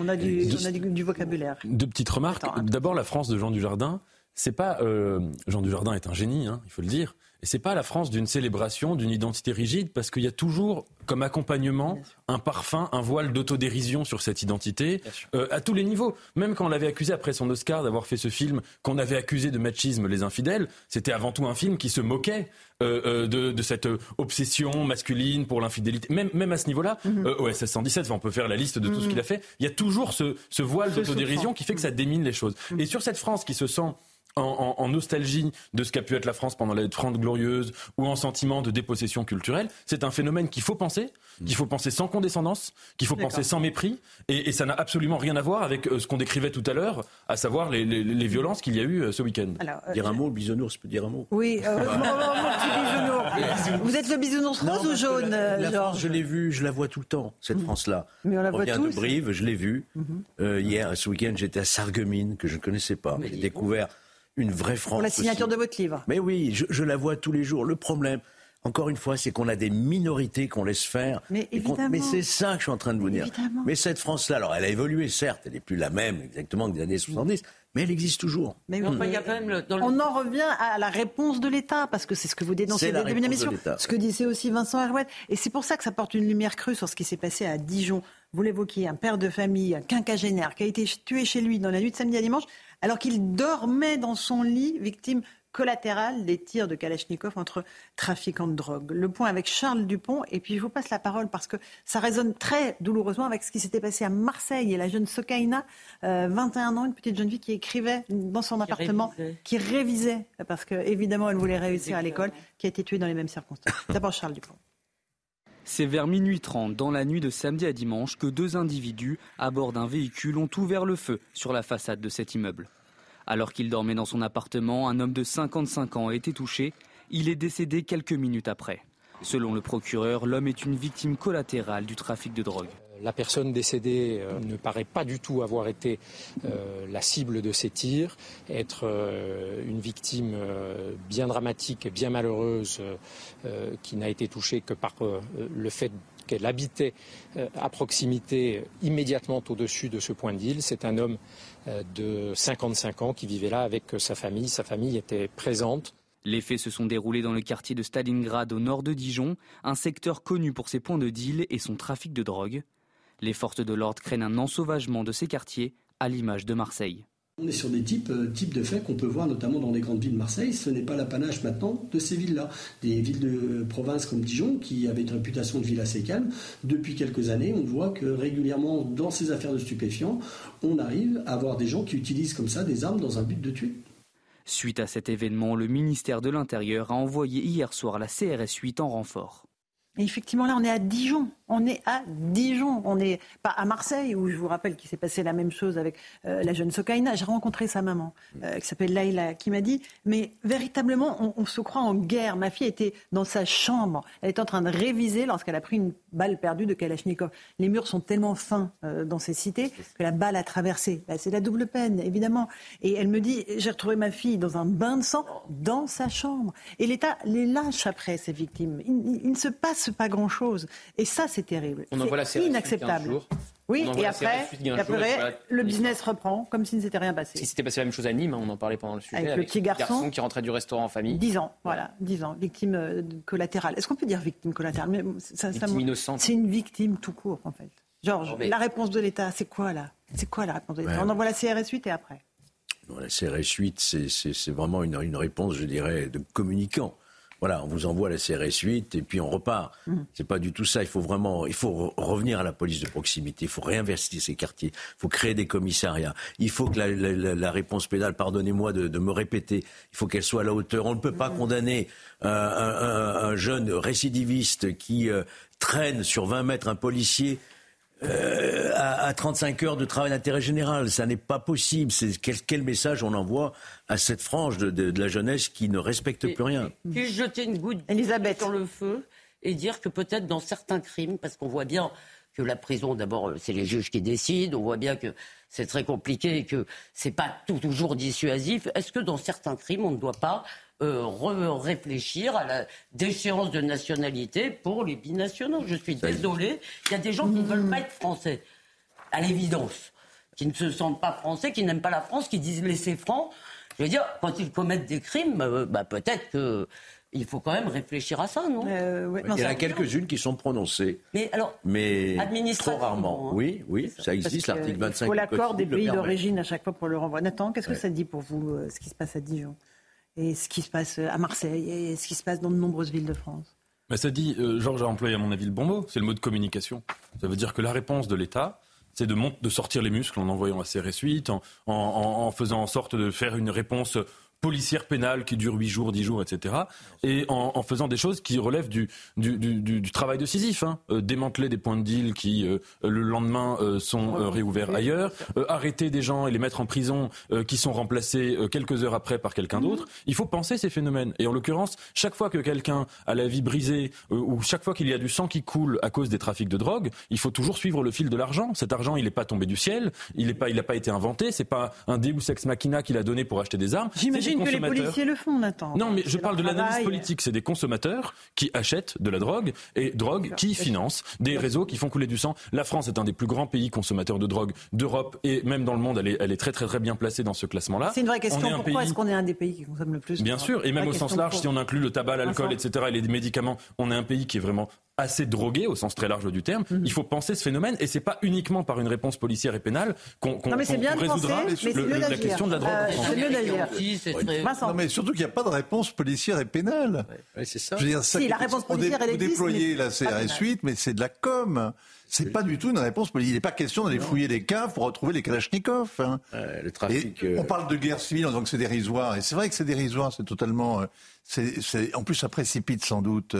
on a, du, on a du, du, vocabulaire. Deux petites remarques. D'abord, la France de Jean Dujardin c'est pas euh, Jean Dujardin est un génie, hein, il faut le dire. Et c'est pas la France d'une célébration, d'une identité rigide, parce qu'il y a toujours comme accompagnement un parfum, un voile d'autodérision sur cette identité euh, à tous les niveaux. Même quand on l'avait accusé après son Oscar d'avoir fait ce film qu'on avait accusé de machisme, Les Infidèles, c'était avant tout un film qui se moquait euh, de, cette obsession masculine pour l'infidélité. Même, même à ce niveau-là, mm OSS 117, on peut faire la liste de tout ce mhm. qu'il a fait. Il y a toujours ce, voile d'autodérision qui fait que ça démine les choses. Mhm. Et sur cette France qui se sent en, nostalgie de ce qu'a pu être la France pendant les Trente Glorieuses ou en sentiment de dépossession culturelle. C'est un phénomène qu'il faut penser, qu'il faut penser sans condescendance, qu'il faut penser sans mépris. Et, ça n'a absolument rien à voir avec euh, ce qu'on décrivait tout à l'heure, à savoir les, violences qu'il y a eu euh, ce week-end. Euh, dire un mot, le bisounours peut dire un mot. Oui, Vous êtes le bisounours rose ou jaune, La France, je l'ai vu, je la vois tout le temps, cette mhm. France-là. Mais on la voit de Brive, je l'ai vue. Mhm. hier, ce week-end, j'étais à Sarreguemines, que je ne connaissais pas. J'ai découvert une vraie France. Pour la signature de votre livre. Mais oui, je, la vois tous les jours. Le problème, encore une fois, c'est qu'on a des minorités qu'on laisse faire. Mais évidemment. Mais c'est ça que je suis en train de vous dire. Mais cette France-là, alors elle a évolué, certes, elle n'est plus la même exactement que des années 70, mais elle existe toujours. Mais il y a quand même On en revient à la réponse de l'État, parce que c'est ce que vous dénoncez dès une émission. Ce que disait aussi Vincent Herouet. Et c'est pour ça que ça porte une lumière crue sur ce qui s'est passé à Dijon. Vous l'évoquiez, un père de famille, un quinquagénaire, qui a été tué chez lui dans la nuit de samedi à dimanche alors qu'il dormait dans son lit, victime collatérale des tirs de Kalachnikov entre trafiquants de drogue. Le point avec Charles Dupont, et puis je vous passe la parole parce que ça résonne très douloureusement avec ce qui s'était passé à Marseille et la jeune Sokaina, 21 euh, ans, une petite jeune fille qui écrivait dans son appartement, qui révisait, parce que évidemment elle voulait réussir à l'école, qui a été tuée dans les mêmes circonstances. D'abord Charles Dupont. C'est vers minuit 30, dans la nuit de samedi à dimanche, que deux individus, à bord d'un véhicule, ont ouvert le feu sur la façade de cet immeuble. Alors qu'il dormait dans son appartement, un homme de 55 ans a été touché. Il est décédé quelques minutes après. Selon le procureur, l'homme est une victime collatérale du trafic de drogue. La personne décédée euh, ne paraît pas du tout avoir été euh, la cible de ces tirs, être euh, une victime bien dramatique et bien malheureuse qui n'a été touchée que par le fait qu'elle habitait à proximité immédiatement au-dessus de ce point d'île. C'est un homme de 55 ans qui vivait là avec sa famille. Sa famille était présente. Les faits se sont déroulés dans le quartier de Stalingrad au nord de Dijon, un secteur connu pour ses points de deal et son trafic de drogue. Les forces de l'ordre craignent un ensauvagement de ces quartiers, à l'image de Marseille. On est sur des types, euh, types de faits qu'on peut voir notamment dans les grandes villes de Marseille. Ce n'est pas l'apanage maintenant de ces villes-là. Des villes de province comme Dijon, qui avaient une réputation de ville assez calme, depuis quelques années, on voit que régulièrement, dans ces affaires de stupéfiants, on arrive à avoir des gens qui utilisent comme ça des armes dans un but de tuer. Suite à cet événement, le ministère de l'Intérieur a envoyé hier soir la CRS 8 en renfort. Et effectivement, là, on est à Dijon. On est à Dijon. On n'est pas à Marseille, où je vous rappelle qu'il s'est passé la même chose avec euh, la jeune Sokaina. J'ai rencontré sa maman, euh, qui s'appelle Laila, qui m'a dit Mais véritablement, on, se croit en guerre. Ma fille était dans sa chambre. Elle était en train de réviser lorsqu'elle a pris une balle perdue de Kalachnikov. Les murs sont tellement fins euh, dans ces cités que la balle a traversé. Bah, c'est la double peine, évidemment. Et elle me dit J'ai retrouvé ma fille dans un bain de sang dans sa chambre. Et l'État les lâche après, ces victimes. il ne se passe pas grand-chose. Et ça, c'est terrible. C'est inacceptable. Oui, et après, le business reprend comme si ne s'était rien passé. Si c'était passé la même chose à Nîmes, hein, on en parlait pendant le sujet. Avec, le petit garçon, qui rentrait du restaurant en famille. 10 ans, voilà, 10 ans, victime euh, collatérale. Est-ce qu'on peut dire victime collatérale Mais ça, Victime innocente. C'est une victime tout court, en fait. Georges, la réponse de l'État, c'est quoi là? C'est quoi la réponse de l'État? On envoie la CRS 8 et après La CRS 8, c'est vraiment une, une réponse, je dirais, de communicant. Voilà, on vous envoie la CRS 8 et puis on repart. Ce mmh. C'est pas du tout ça. Il faut vraiment, il faut revenir à la police de proximité. Il faut réinvestir ces quartiers. Il faut créer des commissariats. Il faut que la, réponse pénale, pardonnez-moi de, me répéter, il faut qu'elle soit à la hauteur. On ne peut pas mmh. condamner un, jeune récidiviste qui euh, traîne sur 20 mètres un policier euh, à, 35 heures de travail d'intérêt général. Ça n'est pas possible. C'est quel, message on envoie à cette frange de, la jeunesse qui ne respecte plus rien? Puis jeter une goutte Elisabeth. sur le feu et dire que peut-être dans certains crimes, parce qu'on voit bien que la prison, d'abord, c'est les juges qui décident. On voit bien que c'est très compliqué et que c'est pas toujours dissuasif. Est-ce que dans certains crimes, on ne doit pas euh, réfléchir à la déchéance de nationalité pour les binationaux. Je suis désolé, il y a des gens qui ne veulent pas être français, à l'évidence, qui ne se sentent pas français, qui n'aiment pas la France, qui disent laisser franc. Je veux dire, quand ils commettent des crimes, euh, bah, peut-être que il faut quand même réfléchir à ça, non, euh, Il y en a quelques-unes qui sont prononcées. Mais alors, mais trop rarement. Hein. Oui, oui, ça existe, l'article 25. Il faut l'accord des pays d'origine à chaque fois pour le renvoi. Nathan, qu'est-ce que ça dit pour vous, ce qui se passe à Dijon? Et ce qui se passe à Marseille et ce qui se passe dans de nombreuses villes de France. ça dit, euh, Georges a employé à mon avis le bon mot, c'est le mot de communication. Ça veut dire que la réponse de l'État, c'est de, sortir les muscles en envoyant à CRS 8, en, en, en, faisant en sorte de faire une réponse policière pénale qui dure 8 jours, 10 jours, etc. Et en, en faisant des choses qui relèvent du, du, du, du travail de Sisyphe. Hein. Euh, démanteler des points de deal qui, euh, le lendemain, euh, sont euh, réouverts ailleurs. Euh, arrêter des gens et les mettre en prison qui sont remplacés quelques heures après par quelqu'un mhm. d'autre. Il faut penser ces phénomènes. Et en l'occurrence, chaque fois que quelqu'un a la vie brisée ou chaque fois qu'il y a du sang qui coule à cause des trafics de drogue, il faut toujours suivre le fil de l'argent. Cet argent, il n'est pas tombé du ciel. Il n'a pas, il pas été inventé. C'est pas un Deus ex machina qu'il a donné pour acheter des armes que les policiers le font, Nathan. Non, mais je parle de l'analyse politique. C'est des consommateurs qui achètent de la drogue et drogue qui finance des réseaux qui font couler du sang. La France est un des plus grands pays consommateurs de drogue d'Europe et même dans le monde, elle est, elle est très très très bien placée dans ce classement-là. C'est une vraie question. Pourquoi est-ce qu'on est un des pays qui consomme le plus? Bien sûr, et même au sens large, si on inclut le tabac, l'alcool, etc., et les médicaments, on est un pays qui est vraiment assez drogué au sens très large du terme. Mhm. Il faut penser ce phénomène et c'est pas uniquement par une réponse policière et pénale qu'on qu résoudra la question de la drogue. Euh, non mais surtout qu'il n'y a pas de réponse policière et pénale. c'est ça. Je veux dire, ça si, la réponse policière vous, vous déployez la CRS 8, mais c'est de la com. C'est pas du tout une réponse politique. Il n'est pas question d'aller fouiller les caves pour retrouver les Kalachnikovs. Hein. le trafic. Euh, on parle de guerre civile en disant que c'est dérisoire. Et c'est vrai que c'est dérisoire. C'est totalement. Euh, c'est, en plus, ça précipite sans doute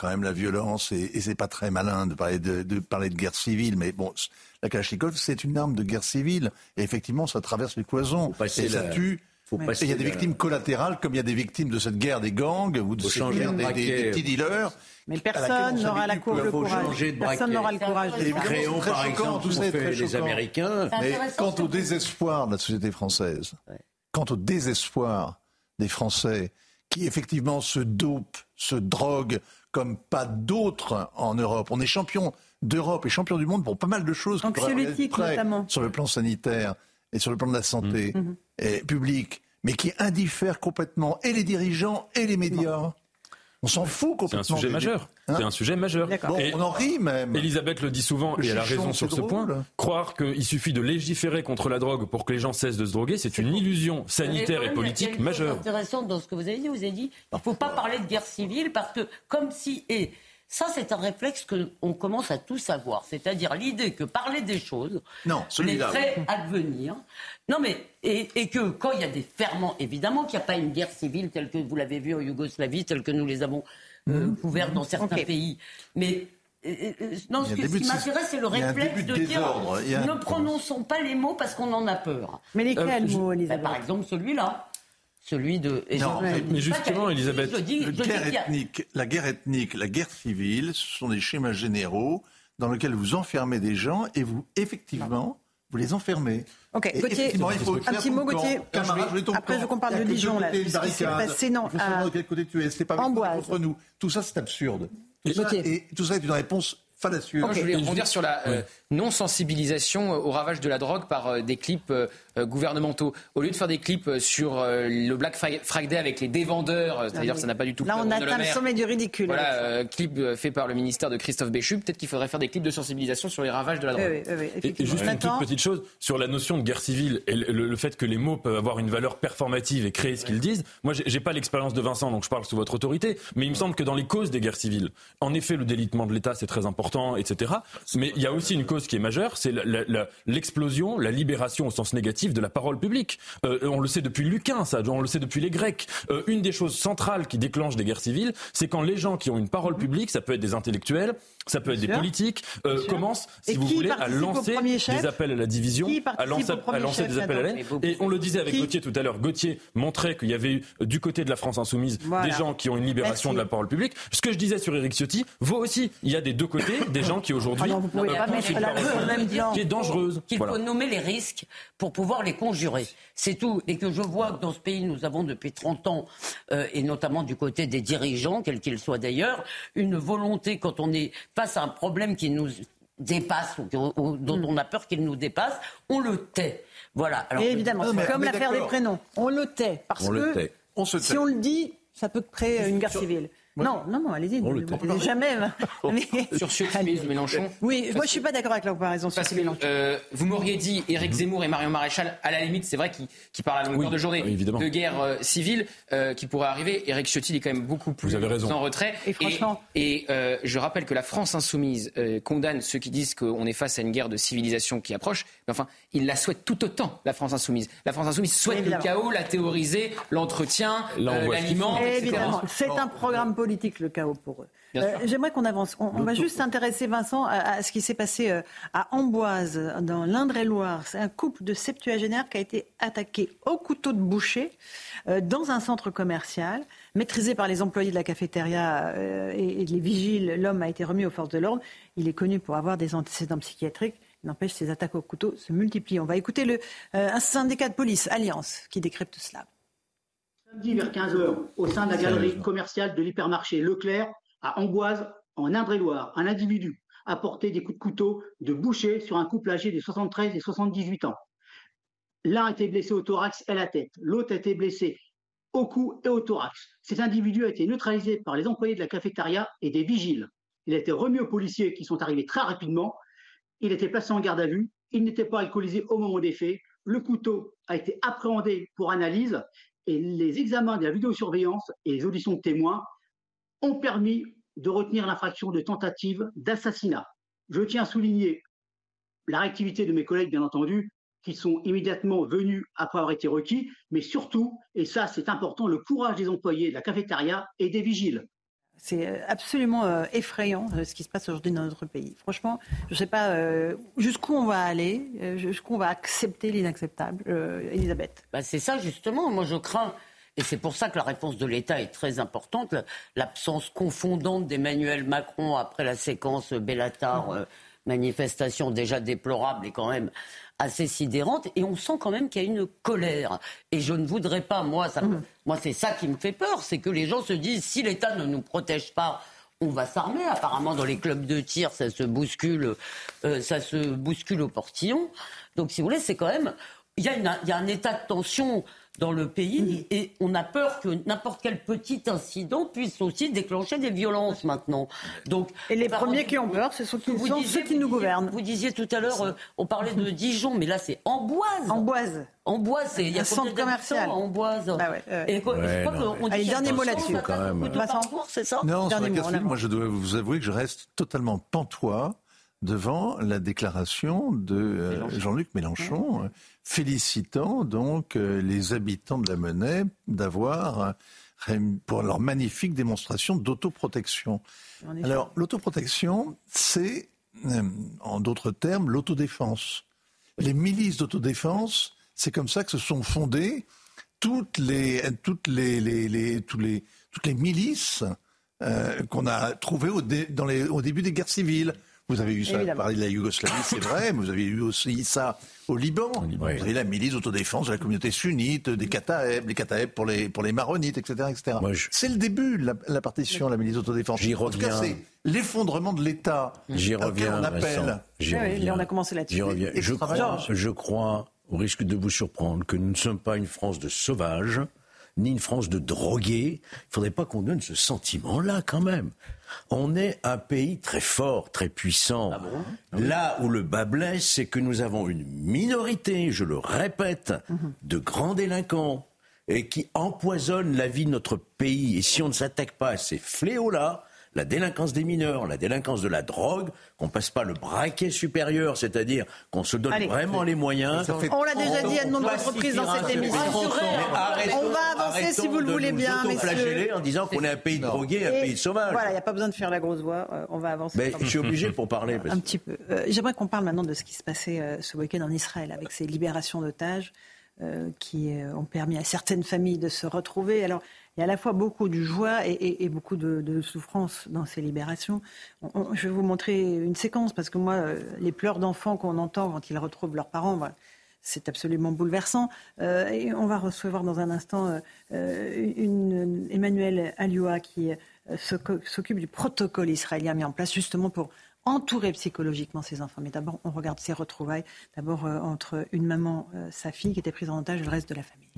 quand même la violence et, et c'est pas très malin de parler de, de, parler de guerre civile, mais bon, la Kalachnikov c'est une arme de guerre civile et effectivement ça traverse les cloisons et ça tue. Il y a des victimes collatérales comme il y a des victimes de cette guerre des gangs ou de cette guerre des, des, petits dealers. Mais personne n'aura la cour, le courage. Personne n'aura le courage. Les créons, par exemple, tout ça fait les Américains. Mais quant au désespoir de la société française, quant au désespoir des Français qui effectivement se dopent, se droguent, comme pas d'autres en Europe. On est champion d'Europe et champion du monde pour pas mal de choses. Anxiolytiques notamment. Sur le plan sanitaire et sur le plan de la santé mmh. et publique, mais qui indiffèrent complètement et les dirigeants et les médias. On s'en fout complètement. C'est un sujet majeur. Hein c'est un sujet majeur. on en rit même. Elisabeth le dit souvent, et elle a raison sur ce point. Croire qu'il suffit de légiférer contre la drogue pour que les gens cessent de se droguer, c'est une illusion sanitaire et politique majeure. C'est intéressant dans ce que vous avez dit. Vous avez dit, il ne faut pas parler de guerre civile parce que comme si et ça, c'est un réflexe qu'on commence à tous avoir. C'est-à-dire l'idée que parler des choses, non, les advenir, non mais, et, que quand il y a des ferments, évidemment qu'il n'y a pas une guerre civile telle que vous l'avez vu en Yougoslavie, telle que nous les avons euh, mmh. couvertes dans certains pays. Mais euh, euh, non, ce, qui m'intéresse, c'est le réflexe de dire ne prononçons pas les mots parce qu'on en a peur. Mais lesquels mots, Elisabeth Par exemple, celui-là celui de. Non, mais justement, Elisabeth, la guerre ethnique, la guerre civile, ce sont des schémas généraux dans lesquels vous enfermez des gens et vous, effectivement, vous les enfermez. Ok, Gauthier, un petit mot, Gauthier. Après, je veux qu'on parle de Dijon, là. Ce qui passé, non. À... quel côté tu es? C'est pas contre nous. Tout ça, c'est absurde. et tout ça est une réponse fallacieux. je voulais rebondir sur la euh, non-sensibilisation au ravage de la drogue par euh, des clips euh, gouvernementaux. Au lieu de faire des clips sur le Black Friday avec les dévendeurs, c'est-à-dire ça n'a pas du tout... Là, on atteint le sommet du ridicule. Voilà, clip fait par le ministère de Christophe Béchu. Peut-être qu'il faudrait faire des clips de sensibilisation sur les ravages de la drogue. et, juste une toute petite chose sur la notion de guerre civile et le, fait que les mots peuvent avoir une valeur performative et créer ce qu'ils disent. Moi, j'ai pas l'expérience de Vincent, donc je parle sous votre autorité, mais il me semble que dans les causes des guerres civiles, en effet, le délitement de l'État, c'est très important etc. Mais il y a aussi une cause qui est majeure, c'est l'explosion, la, libération au sens négatif de la parole publique. Euh, on le sait depuis Lucain, ça, on le sait depuis les Grecs. Euh, une des choses centrales qui déclenchent des guerres civiles, c'est quand les gens qui ont une parole publique, ça peut être des intellectuels, ça peut être des politiques, euh, commencent, si vous voulez, à lancer des appels à la division, à lancer, à lancer des appels à l'aide. Et on le disait avec Gauthier tout à l'heure. Gauthier montrait qu'il y avait eu du côté de la France insoumise des gens qui ont une libération de la parole publique. Ce que je disais sur Eric Ciotti vaut aussi. Il y a des deux côtés des gens qui aujourd'hui ah qui est dangereuse. Qu'il faut nommer les risques pour pouvoir les conjurer. C'est tout. Et que je vois que dans ce pays, nous avons depuis 30 ans, euh, et notamment du côté des dirigeants, quels qu'ils soient d'ailleurs, une volonté quand on est face à un problème qui nous dépasse ou, dont mm. on a peur qu'il nous dépasse, on le tait. Voilà. Alors, évidemment, comme l'affaire des prénoms. On le tait. Parce que si on le dit, ça peut créer une guerre civile. Non, non, non, allez-y. Jamais. Sur ce de Mélenchon. Oui, moi je suis pas d'accord avec la comparaison. Sur Mélenchon. Euh, vous m'auriez dit Éric Zemmour et Marion Maréchal, à la limite, c'est vrai qu'ils qui parlent à longueur de journée de guerre euh, civile euh, qui pourrait arriver. Éric Ciotti est quand même beaucoup plus en retrait. Et franchement. Et, je rappelle que la France insoumise condamne ceux qui disent qu'on est face à une guerre de civilisation qui approche. Mais enfin, il la souhaite tout autant, la France insoumise. La France insoumise souhaite le chaos, la théoriser, l'entretien, l'aliment. Évidemment, c'est un programme politique, le chaos pour eux. Euh, j'aimerais qu'on avance. On, va juste s'intéresser, Vincent, à, ce qui s'est passé euh, à Amboise, dans l'Indre-et-Loire. C'est un couple de septuagénaires qui a été attaqué au couteau de boucher euh, dans un centre commercial. Maîtrisé par les employés de la cafétéria et, et les vigiles, l'homme a été remis aux forces de l'ordre. Il est connu pour avoir des antécédents psychiatriques. N'empêche, ces attaques au couteau se multiplient. On va écouter le, un syndicat de police, Alliance, qui décrypte cela. Samedi vers 15h, au sein de la galerie commerciale de l'hypermarché Leclerc, à Amboise, en Indre-et-Loire, un individu a porté des coups de couteau de boucher sur un couple âgé de 73 et 78 ans. L'un a été blessé au thorax et à la tête, l'autre a été blessé au cou et au thorax. Cet individu a été neutralisé par les employés de la cafétéria et des vigiles. Il a été remis aux policiers qui sont arrivés très rapidement. Il a été placé en garde à vue. Il n'était pas alcoolisé au moment des faits. Le couteau a été appréhendé pour analyse et les examens de la vidéosurveillance et les auditions de témoins ont permis de retenir l'infraction de tentative d'assassinat. Je tiens à souligner la réactivité de mes collègues, bien entendu, qui sont immédiatement venus après avoir été requis, mais surtout, et ça c'est important, le courage des employés de la cafétéria et des vigiles. C'est euh, absolument euh, effrayant euh, ce qui se passe aujourd'hui dans notre pays. Franchement, je ne sais pas jusqu'où on va aller, jusqu'où on va accepter l'inacceptable. Elisabeth. Bah, c'est ça justement. Moi je crains et c'est pour ça que la réponse de l'État est très importante. L'absence confondante d'Emmanuel Macron après la séquence Bellatar, euh, manifestation déjà déplorable et quand même assez sidérante. Et on sent quand même qu'il y a une colère. Et je ne voudrais pas, moi, ça, mmh. moi c'est ça qui me fait peur, c'est que les gens se disent si l'État ne nous protège pas, on va s'armer. Apparemment, dans les clubs de tir, ça se bouscule, euh, ça se bouscule au portillon. Donc, si vous voulez, c'est quand même il y, il y, a un état de tension dans le pays et on a peur que n'importe quel petit incident puisse aussi déclencher des violences maintenant. Donc, et les premiers qui ont peur, ce sont, qui, vous disiez, ceux qui nous gouvernent. Vous disiez tout à l'heure, euh, on parlait de Dijon, mais là c'est Amboise. Amboise. Amboise, il y a un centre commercial. Amboise. Bah ouais, Et quoi, ouais, je Allez, dernier mot là-dessus. C'est ça? Non, sur la moi je dois vous avouer que je reste totalement pantois devant la déclaration de euh, Jean-Luc Mélenchon, félicitant donc euh, les habitants de la Monnaie d'avoir euh, pour leur magnifique démonstration d'autoprotection. Alors l'autoprotection, c'est en d'autres termes l'autodéfense. Les milices d'autodéfense, c'est comme ça que se sont fondées toutes les toutes les, les, toutes les milices qu'on a trouvées au, dans les, au début des guerres civiles. Vous avez eu ça, parler de la Yougoslavie, c'est vrai, mais vous avez eu aussi ça au Liban. Vous avez la milice d'autodéfense de la communauté sunnite, des Kataeb, les Kataeb pour les, pour les maronites, etc. etc. C'est le début, la, la partition, la milice d'autodéfense. J'y reviens. En tout cas, c'est l'effondrement de l'État. J'y reviens, on appelle. J'y reviens. on a commencé là-dessus. J'y reviens. Je crois, je crois, au risque de vous surprendre, que nous ne sommes pas une France de sauvages, ni une France de drogués. Il ne faudrait pas qu'on donne ce sentiment-là quand même. On est un pays très fort, très puissant. Ah ah Là où le bas blesse, c'est que nous avons une minorité, je le répète, mhm. de grands délinquants et qui empoisonnent la vie de notre pays. Et si on ne s'attaque pas à ces fléaux-là, la délinquance des mineurs, la délinquance de la drogue, qu'on passe pas le braquet supérieur, c'est-à-dire qu'on se donne vraiment les moyens. On l'a déjà dit à de nombreuses reprises dans cette émission. on va avancer si vous le voulez bien, messieurs. en disant qu'on est un pays de drogués, un pays de sauvages. Voilà, il n'y a pas besoin de faire la grosse voix. Euh, on va avancer. Mais je suis obligé pour parler. Un petit peu. Euh, j'aimerais qu'on parle maintenant de ce qui se passait euh, ce week-end en Israël avec ces libérations d'otages. qui ont permis à certaines familles de se retrouver. Alors, il y a à la fois beaucoup de joie et, beaucoup de, souffrance dans ces libérations. je vais vous montrer une séquence parce que moi, euh, les pleurs d'enfants qu'on entend quand ils retrouvent leurs parents, bah, c'est absolument bouleversant. Euh, et on va recevoir dans un instant euh, une, Emmanuel Alioua qui s'occupe du protocole israélien mis en place justement pour entourer psychologiquement ces enfants. Mais d'abord, on regarde ces retrouvailles. D'abord entre une maman, sa fille qui était prise en otage et le reste de la famille.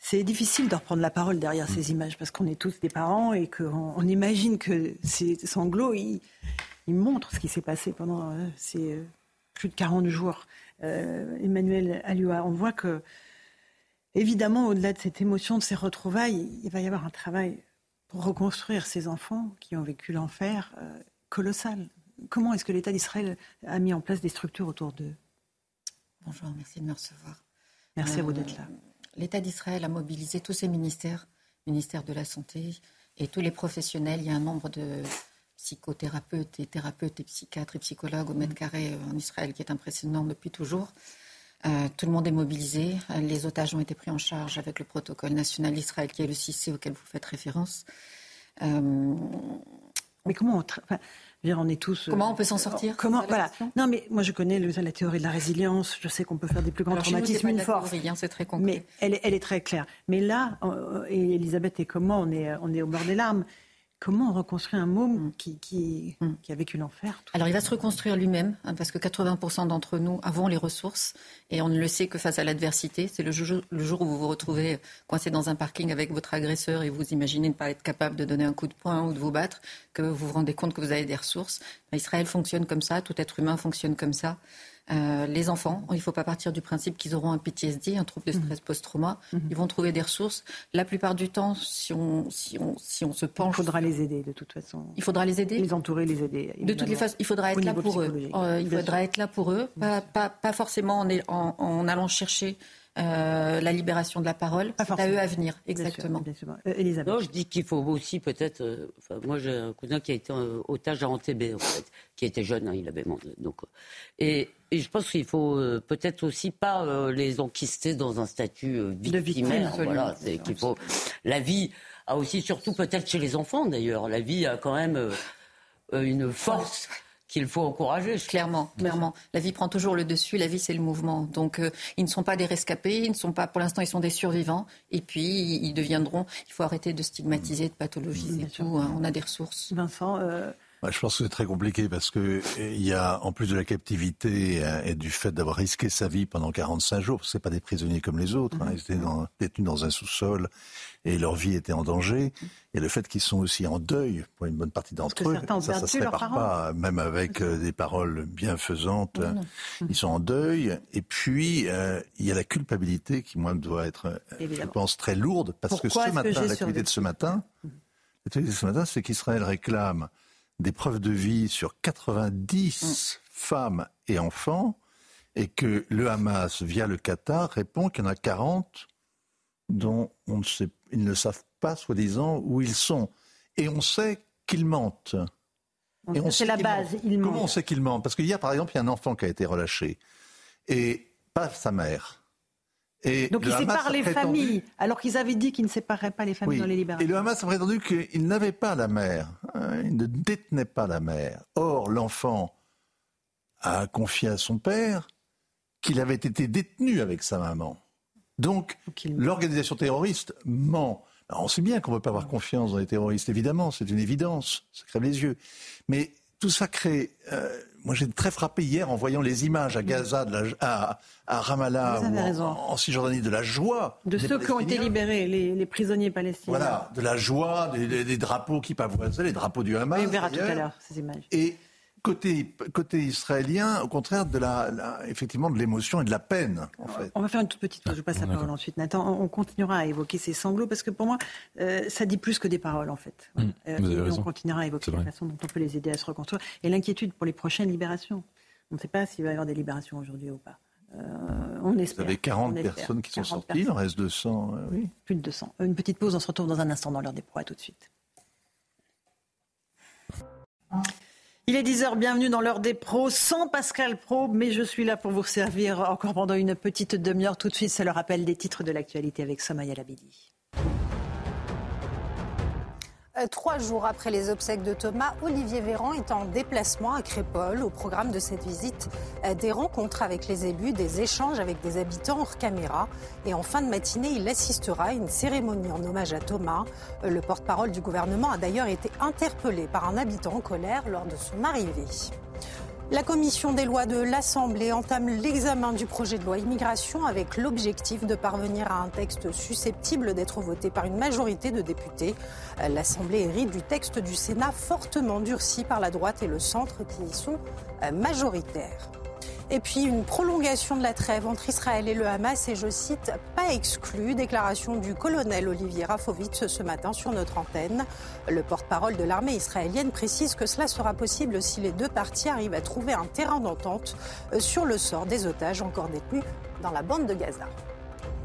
C'est difficile de reprendre la parole derrière ces images parce qu'on est tous des parents et qu'on on imagine que ces sanglots, ils, montrent ce qui s'est passé pendant euh, ces euh, plus de 40 jours. Euh, Emmanuel Alioua, on voit que, évidemment, au-delà de cette émotion, de ces retrouvailles, il va y avoir un travail pour reconstruire ces enfants qui ont vécu l'enfer colossal. Comment est-ce que l'État d'Israël a mis en place des structures autour d'eux? Bonjour, merci de me recevoir. Merci à vous d'être là l'État d'Israël a mobilisé tous ses ministères, ministère de la Santé et tous les professionnels. Il y a un nombre de psychothérapeutes et thérapeutes et psychiatres et psychologues au mètre carré euh, en Israël qui est impressionnant depuis toujours. Euh, tout le monde est mobilisé. Les otages ont été pris en charge avec le protocole national Israël qui est le 6C auquel vous faites référence. Euh, Mais comment on est tous. Euh, comment on peut s'en sortir Comment Voilà. Non, mais moi je connais la théorie de la résilience. Je sais qu'on peut faire des plus grands traumatismes une force. Hein, c'est très concret. Mais elle est, elle est, très claire. Mais là, euh, et Elisabeth et comment on est, on est au bord des larmes. Comment on reconstruit un môme mm. qui, qui, mm. qui, a vécu l'enfer Alors il va se reconstruire lui-même, hein, parce que 80% d'entre nous avons les ressources, et on ne le sait que face à l'adversité. C'est le jour, le jour où vous vous retrouvez coincé dans un parking avec votre agresseur et vous imaginez ne pas être capable de donner un coup de poing ou de vous battre, que vous vous rendez compte que vous avez des ressources. Israël fonctionne comme ça, tout être humain fonctionne comme ça. Euh, les enfants, il ne faut pas partir du principe qu'ils auront un PTSD, un trouble de stress mhm. post-trauma. Mhm. Ils vont trouver des ressources. La plupart du temps, si on, si on, si on se penche. Il faudra les aider, de toute façon. Il façon les aider Les entourer, les aider. De toutes les façons, il faudra être là pour eux. Euh, il faudra être là pour eux, pas, pas, pas forcément en, en, en allant chercher euh, la libération de la parole. C'est à eux à venir, exactement. Euh, Elisabeth. Non, je dis qu'il faut aussi peut-être. Euh, moi, j'ai un cousin qui a été otage à Antébé, en fait, qui était jeune, hein, il avait donc. Et, je pense qu'il faut peut-être aussi pas les enquister dans un statut victimaire. voilà, c'est qu'il faut. La vie a aussi, surtout peut-être chez les enfants d'ailleurs, la vie a quand même une force qu'il faut encourager. Clairement, clairement. La vie prend toujours le dessus. La vie, c'est le mouvement. Donc, euh, ils ne sont pas des rescapés. Ils ne sont pas, pour l'instant, ils sont des survivants. Et puis, ils deviendront. Il faut arrêter de stigmatiser, de pathologiser tout. Hein. On a des ressources. Vincent. Euh, je pense que c'est très compliqué parce que il y a, en plus de la captivité euh, et du fait d'avoir risqué sa vie pendant 45 jours, parce que c'est pas des prisonniers comme les autres, hein, mhm. ils étaient dans, détenus dans un sous-sol et leur vie était en danger. Et le fait qu'ils sont aussi en deuil pour une bonne partie d'entre eux, ça, ça se répare pas, même avec euh, des paroles bienfaisantes. Ils sont en deuil. Et puis, euh, il y a la culpabilité qui, moi, doit être, je pense, très lourde, parce que ce matin, l'activité de ce matin, l'activité de ce matin, c'est qu'Israël réclame des preuves de vie sur 90 mm. femmes et enfants et que le Hamas, via le Qatar, répond qu'il y en a 40 dont on ne sait, ils ne savent pas, soi-disant, où ils sont. Et on sait qu'ils mentent. C'est la base, ils mentent. Comment on sait qu'ils mentent? Parce qu'il y a, par exemple, il y a un enfant qui a été relâché, et pas sa mère. Et Donc il sépare les familles, alors qu'ils avaient dit qu'ils ne séparaient pas les familles dans les libérations. Et le Hamas a prétendu qu'il n'avait pas la mère, hein, il ne détenait pas la mère. Or, l'enfant a confié à son père qu'il avait été détenu avec sa maman. Donc, l'organisation terroriste ment. on sait bien qu'on ne peut pas avoir confiance dans les terroristes, évidemment, c'est une évidence, ça crève les yeux. Mais tout ça crée euh, moi, j'ai très frappé hier en voyant les images à Gaza, de la, à, à, Ramallah, en, Cisjordanie, de la joie. De ceux qui ont été libérés, les, prisonniers palestiniens. Voilà, de la joie, des, drapeaux qui pavoisaient, les drapeaux du Hamas. on verra tout à l'heure ces images. Et côté, côté israélien, au contraire de la, effectivement de l'émotion et de la peine. En fait. On va faire une toute petite pause. Je passe la parole ensuite. Nathan, on continuera à évoquer ces sanglots parce que pour moi, euh, ça dit plus que des paroles en fait. Mmh, euh, on continuera à évoquer la façon dont on peut les aider à se reconstruire et l'inquiétude pour les prochaines libérations. On ne sait pas s'il va y avoir des libérations aujourd'hui ou pas. on espère. Vous avez 40 personnes qui sont sorties, il en reste 200, oui. Plus de 200. Une petite pause, on se retrouve dans un instant dans l'heure des proies, tout de suite. Il est 10h, bienvenue dans l'heure des pros, sans Pascal Pro, mais je suis là pour vous servir encore pendant une petite demi-heure. Tout de suite, c'est le rappel des titres de l'actualité avec Somaya Labidi. Euh, trois jours après les obsèques de Thomas, Olivier Véran est en déplacement à Crépole. Au programme de cette visite, euh, des rencontres avec les élus, des échanges avec des habitants hors caméra. Et en fin de matinée, il assistera à une cérémonie en hommage à Thomas. Euh, le porte-parole du gouvernement a d'ailleurs été interpellé par un habitant en colère lors de son arrivée. La commission des lois de l'Assemblée entame l'examen du projet de loi immigration avec l'objectif de parvenir à un texte susceptible d'être voté par une majorité de députés. L'Assemblée hérite du texte du Sénat fortement durci par la droite et le centre qui y sont majoritaires. Et puis une prolongation de la trêve entre Israël et le Hamas et je cite, pas exclu, déclaration du colonel Olivier Rafovitz ce matin sur notre antenne. Le porte-parole de l'armée israélienne précise que cela sera possible si les deux parties arrivent à trouver un terrain d'entente sur le sort des otages encore détenus dans la bande de Gaza.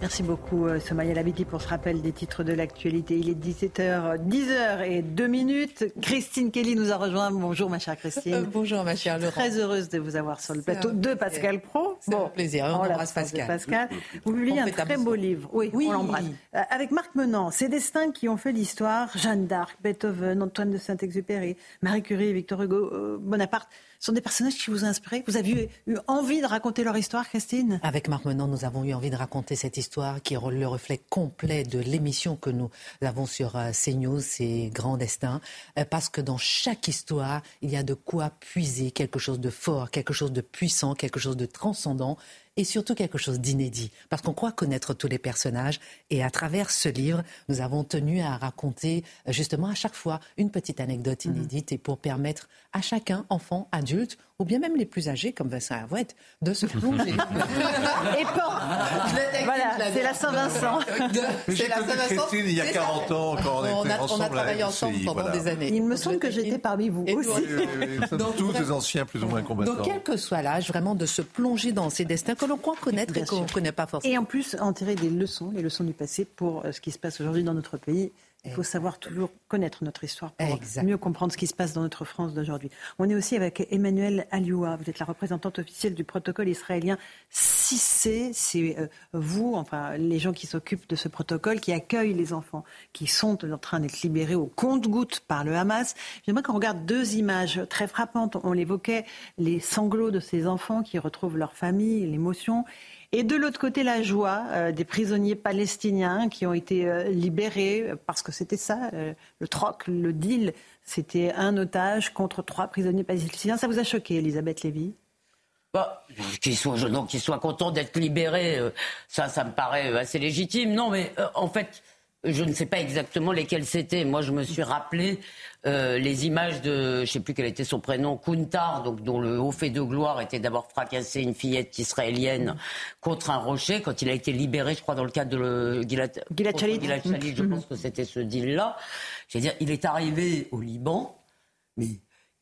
Merci beaucoup, euh, Somaya Labidi, pour ce rappel des titres de l'actualité. Il est 17h, 10h et 2 minutes. Christine Kelly nous a rejoint. Bonjour, ma chère Christine. Euh, bonjour, ma chère Laurent. Très heureuse de vous avoir sur le plateau de Pascal Pro. Bon, un plaisir. On, embrasse Pascal. Pascal. Vous publiez un très beau livre. Oui, oui. on l'embrasse. Euh, avec Marc Menant, ces destins qui ont fait l'histoire. Jeanne d'Arc, Beethoven, Antoine de Saint-Exupéry, Marie Curie, Victor Hugo, Bonaparte sont des personnages qui vous ont inspiré Vous avez eu, envie de raconter leur histoire, Christine? Avec Marc Menon, nous avons eu envie de raconter cette histoire qui est le reflet complet de l'émission que nous avons sur euh, CNews, ces grands destins, euh, parce que dans chaque histoire, il y a de quoi puiser quelque chose de fort, quelque chose de puissant, quelque chose de transcendant et surtout quelque chose d'inédit, parce qu'on croit connaître tous les personnages. Et à travers ce livre, nous avons tenu à raconter euh, justement à chaque fois une petite anecdote mhm. inédite et pour permettre à chacun, enfant, adulte, ou bien même les plus âgés, comme Vincent Hervouette, de se plonger. et Voilà, c'est la Saint-Vincent. C'est la Saint-Vincent. il y a 40 ans, quand on, était ensemble. On a travaillé ensemble pendant des années. Il me semble que j'étais parmi vous aussi. Donc, tous des anciens plus ou moins combattants. Donc, quel que soit l'âge, vraiment de se plonger dans ces destins que l'on croit connaître et qu'on ne connaît pas forcément. Et en plus, en tirer des leçons, les leçons du passé pour euh, ce qui se passe aujourd'hui dans notre pays il faut savoir toujours connaître notre histoire pour mieux comprendre ce qui se passe dans notre France d'aujourd'hui. On est aussi avec Emmanuel Alioua. Vous êtes la représentante officielle du protocole israélien 6C. C'est euh, vous, enfin les gens qui s'occupent de ce protocole, qui accueillent les enfants qui sont en train d'être libérés au compte-gouttes par le Hamas. J'aimerais qu'on regarde deux images très frappantes. On l'évoquait, les sanglots de ces enfants qui retrouvent leur famille, l'émotion. Et de l'autre côté, la joie euh, des prisonniers palestiniens qui ont été euh, libérés, parce que c'était ça, euh, le troc, le deal, c'était un otage contre trois prisonniers palestiniens. Ça vous a choqué, Elisabeth Lévy? Bah, qu'ils soient, soient contents d'être libérés, ça, ça me paraît assez légitime. Non, mais en fait, je ne sais pas exactement lesquels c'était. Moi, je me suis rappelé euh, les images de, je ne sais plus quel était son prénom, Kuntar, donc dont le haut fait de gloire était d'avoir fracassé une fillette israélienne contre un rocher quand il a été libéré, je crois, dans le cadre de le, Gilad, Shalit. Je pense que c'était ce deal-là. Je veux dire, il est arrivé au Liban, mais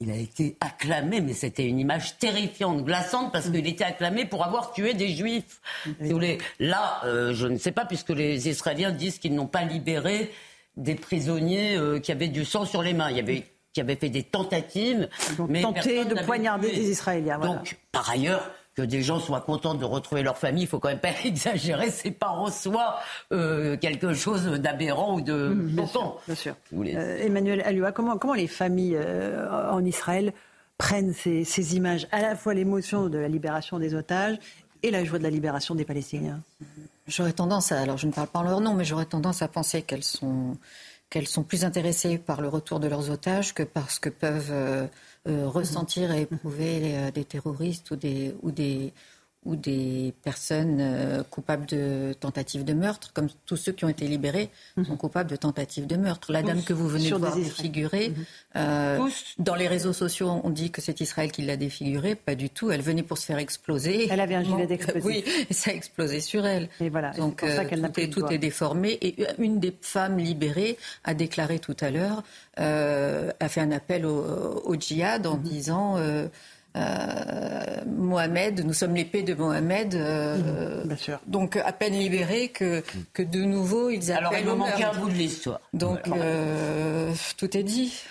il a été acclamé, mais c'était une image terrifiante, glaçante, parce qu'il était acclamé pour avoir tué des juifs. Si voulez. Là, euh, je ne sais pas, puisque les Israéliens disent qu'ils n'ont pas libéré des prisonniers euh, qui avaient du sang sur les mains. Il y avait qui avaient fait des tentatives, mais tenté de poignarder des Israéliens. Donc, par ailleurs, que des gens soient contents de retrouver leur famille, il faut quand même pas exagérer. C'est pas en soi euh, quelque chose d'aberrant ou de mmh, bien sûr, bien sûr. Euh, Emmanuel Alua, comment, comment les familles en Israël prennent ces, ces images, à la fois l'émotion de la libération des otages et la joie de la libération des Palestiniens? J'aurais tendance à, alors je ne parle pas en leur nom, mais j'aurais tendance à penser qu'elles sont, qu'elles sont plus intéressées par le retour de leurs otages que par ce que peuvent euh, euh, ressentir et éprouver euh, des terroristes ou des, ou des, ou des personnes euh, coupables de tentatives de meurtre, comme tous ceux qui ont été libérés mhm. sont coupables de tentatives de meurtre. La dame que vous venez de voir défigurée, mhm. euh, dans les réseaux sociaux, on dit que c'est Israël qui l'a défigurée. Pas du tout. Elle venait pour se faire exploser. Elle avait un gilet d'explosif. Oui, et ça a explosé sur elle. Et voilà. Donc pour ça euh, tout, est, tout est, déformé. Et une des femmes libérées a déclaré tout à l'heure, a fait un appel au, djihad en mhm. disant euh, Mohamed, nous sommes l'épée de Mohamed. Euh, Bien sûr. Donc à peine libérés que, que de nouveau ils appellent Alors il me manquait un bout de l'histoire. Donc euh, tout est dit.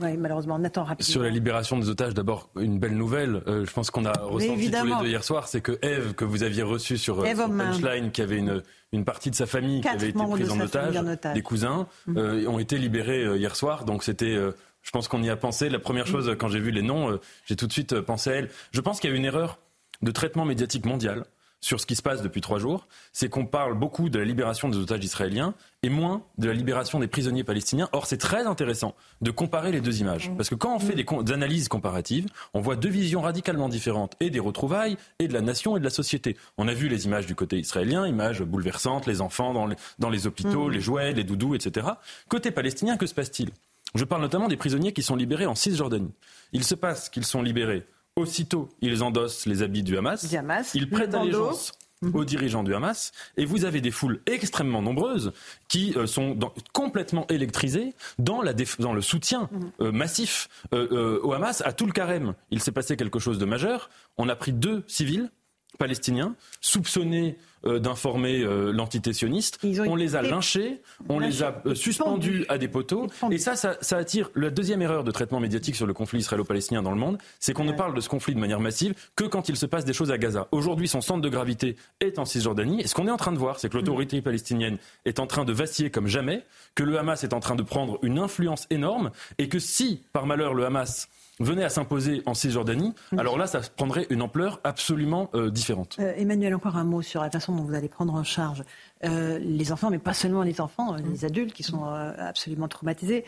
Oui, malheureusement, Nathan rapidement. Sur la libération des otages, d'abord une belle nouvelle. je pense qu'on a ressenti tous les deux hier soir, c'est que Eve que vous aviez reçue sur, Punchline, qui avait une une partie de sa famille qui avait été prise en otage, des cousins, mhm. ont été libérés hier soir. Donc c'était je pense qu'on y a pensé. La première chose, quand j'ai vu les noms, euh, j'ai tout de suite euh, pensé à elle. Je pense qu'il y a une erreur de traitement médiatique mondial sur ce qui se passe depuis trois jours, c'est qu'on parle beaucoup de la libération des otages israéliens et moins de la libération des prisonniers palestiniens. Or, c'est très intéressant de comparer les deux images. Parce que quand on fait des, analyses comparatives, on voit deux visions radicalement différentes, et des retrouvailles, et de la nation et de la société. On a vu les images du côté israélien, images bouleversantes, les enfants dans les, dans les hôpitaux, mmh. les jouets, les doudous, etc. Côté palestinien, que se passe-t-il? Je parle notamment des prisonniers qui sont libérés en Cisjordanie. Il se passe qu'ils sont libérés. Aussitôt, ils endossent les habits du Hamas. ils prêtent allégeance aux dirigeants du Hamas. Et vous avez des foules extrêmement nombreuses qui euh, sont complètement électrisées dans, le soutien mhm. euh, massif euh, au Hamas à tout le carême. Il s'est passé quelque chose de majeur. On a pris deux civils palestiniens soupçonnés euh, d'informer euh, l'entité sioniste. On les a lynchés, on les a euh, suspendus à des poteaux. Et ça, ça, attire la deuxième erreur de traitement médiatique sur le conflit israélo-palestinien dans le monde, c'est qu'on ne parle de ce conflit de manière massive que quand il se passe des choses à Gaza. Aujourd'hui, son centre de gravité est en Cisjordanie. Et ce qu'on est en train de voir, c'est que l'autorité palestinienne est en train de vaciller comme jamais, que le Hamas est en train de prendre une influence énorme, et que si, par malheur, le Hamas venait à s'imposer en Cisjordanie, alors là, ça prendrait une ampleur absolument euh, différente. Euh, Emmanuel, encore un mot sur la façon dont vous allez prendre en charge euh, les enfants, mais pas seulement les enfants, les adultes qui sont absolument traumatisés.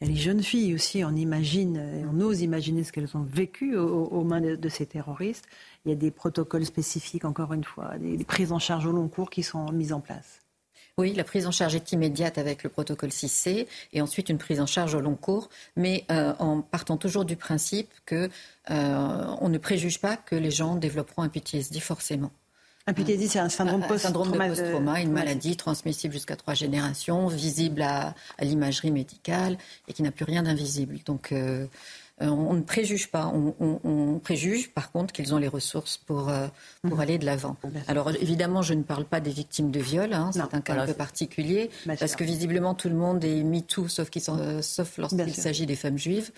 Il y a les jeunes filles aussi, on imagine, on ose imaginer ce qu'elles ont vécu aux, mains de, ces terroristes. Il y a des protocoles spécifiques, encore une fois, des prises en charge au long cours qui sont mises en place. Oui, la prise en charge est immédiate avec le protocole 6C et ensuite une prise en charge au long cours, mais euh, en partant toujours du principe que euh, on ne préjuge pas que les gens développeront un PTSD forcément. Un PTSD, c'est un syndrome post-trauma, post une maladie transmissible jusqu'à trois générations, visible à, l'imagerie médicale et qui n'a plus rien d'invisible. Donc, euh, euh, on ne préjuge pas. On, préjuge, par contre, qu'ils ont les ressources pour, euh, pour mhm. aller de l'avant. Alors, évidemment, je ne parle pas des victimes de viol. Hein, c'est un cas un peu particulier. parce que visiblement, tout le monde est MeToo, sauf, sauf lorsqu'il s'agit des femmes juives.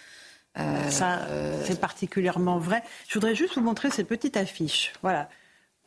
Euh, Ça, c'est particulièrement vrai. Je voudrais juste vous montrer cette petite affiche. Voilà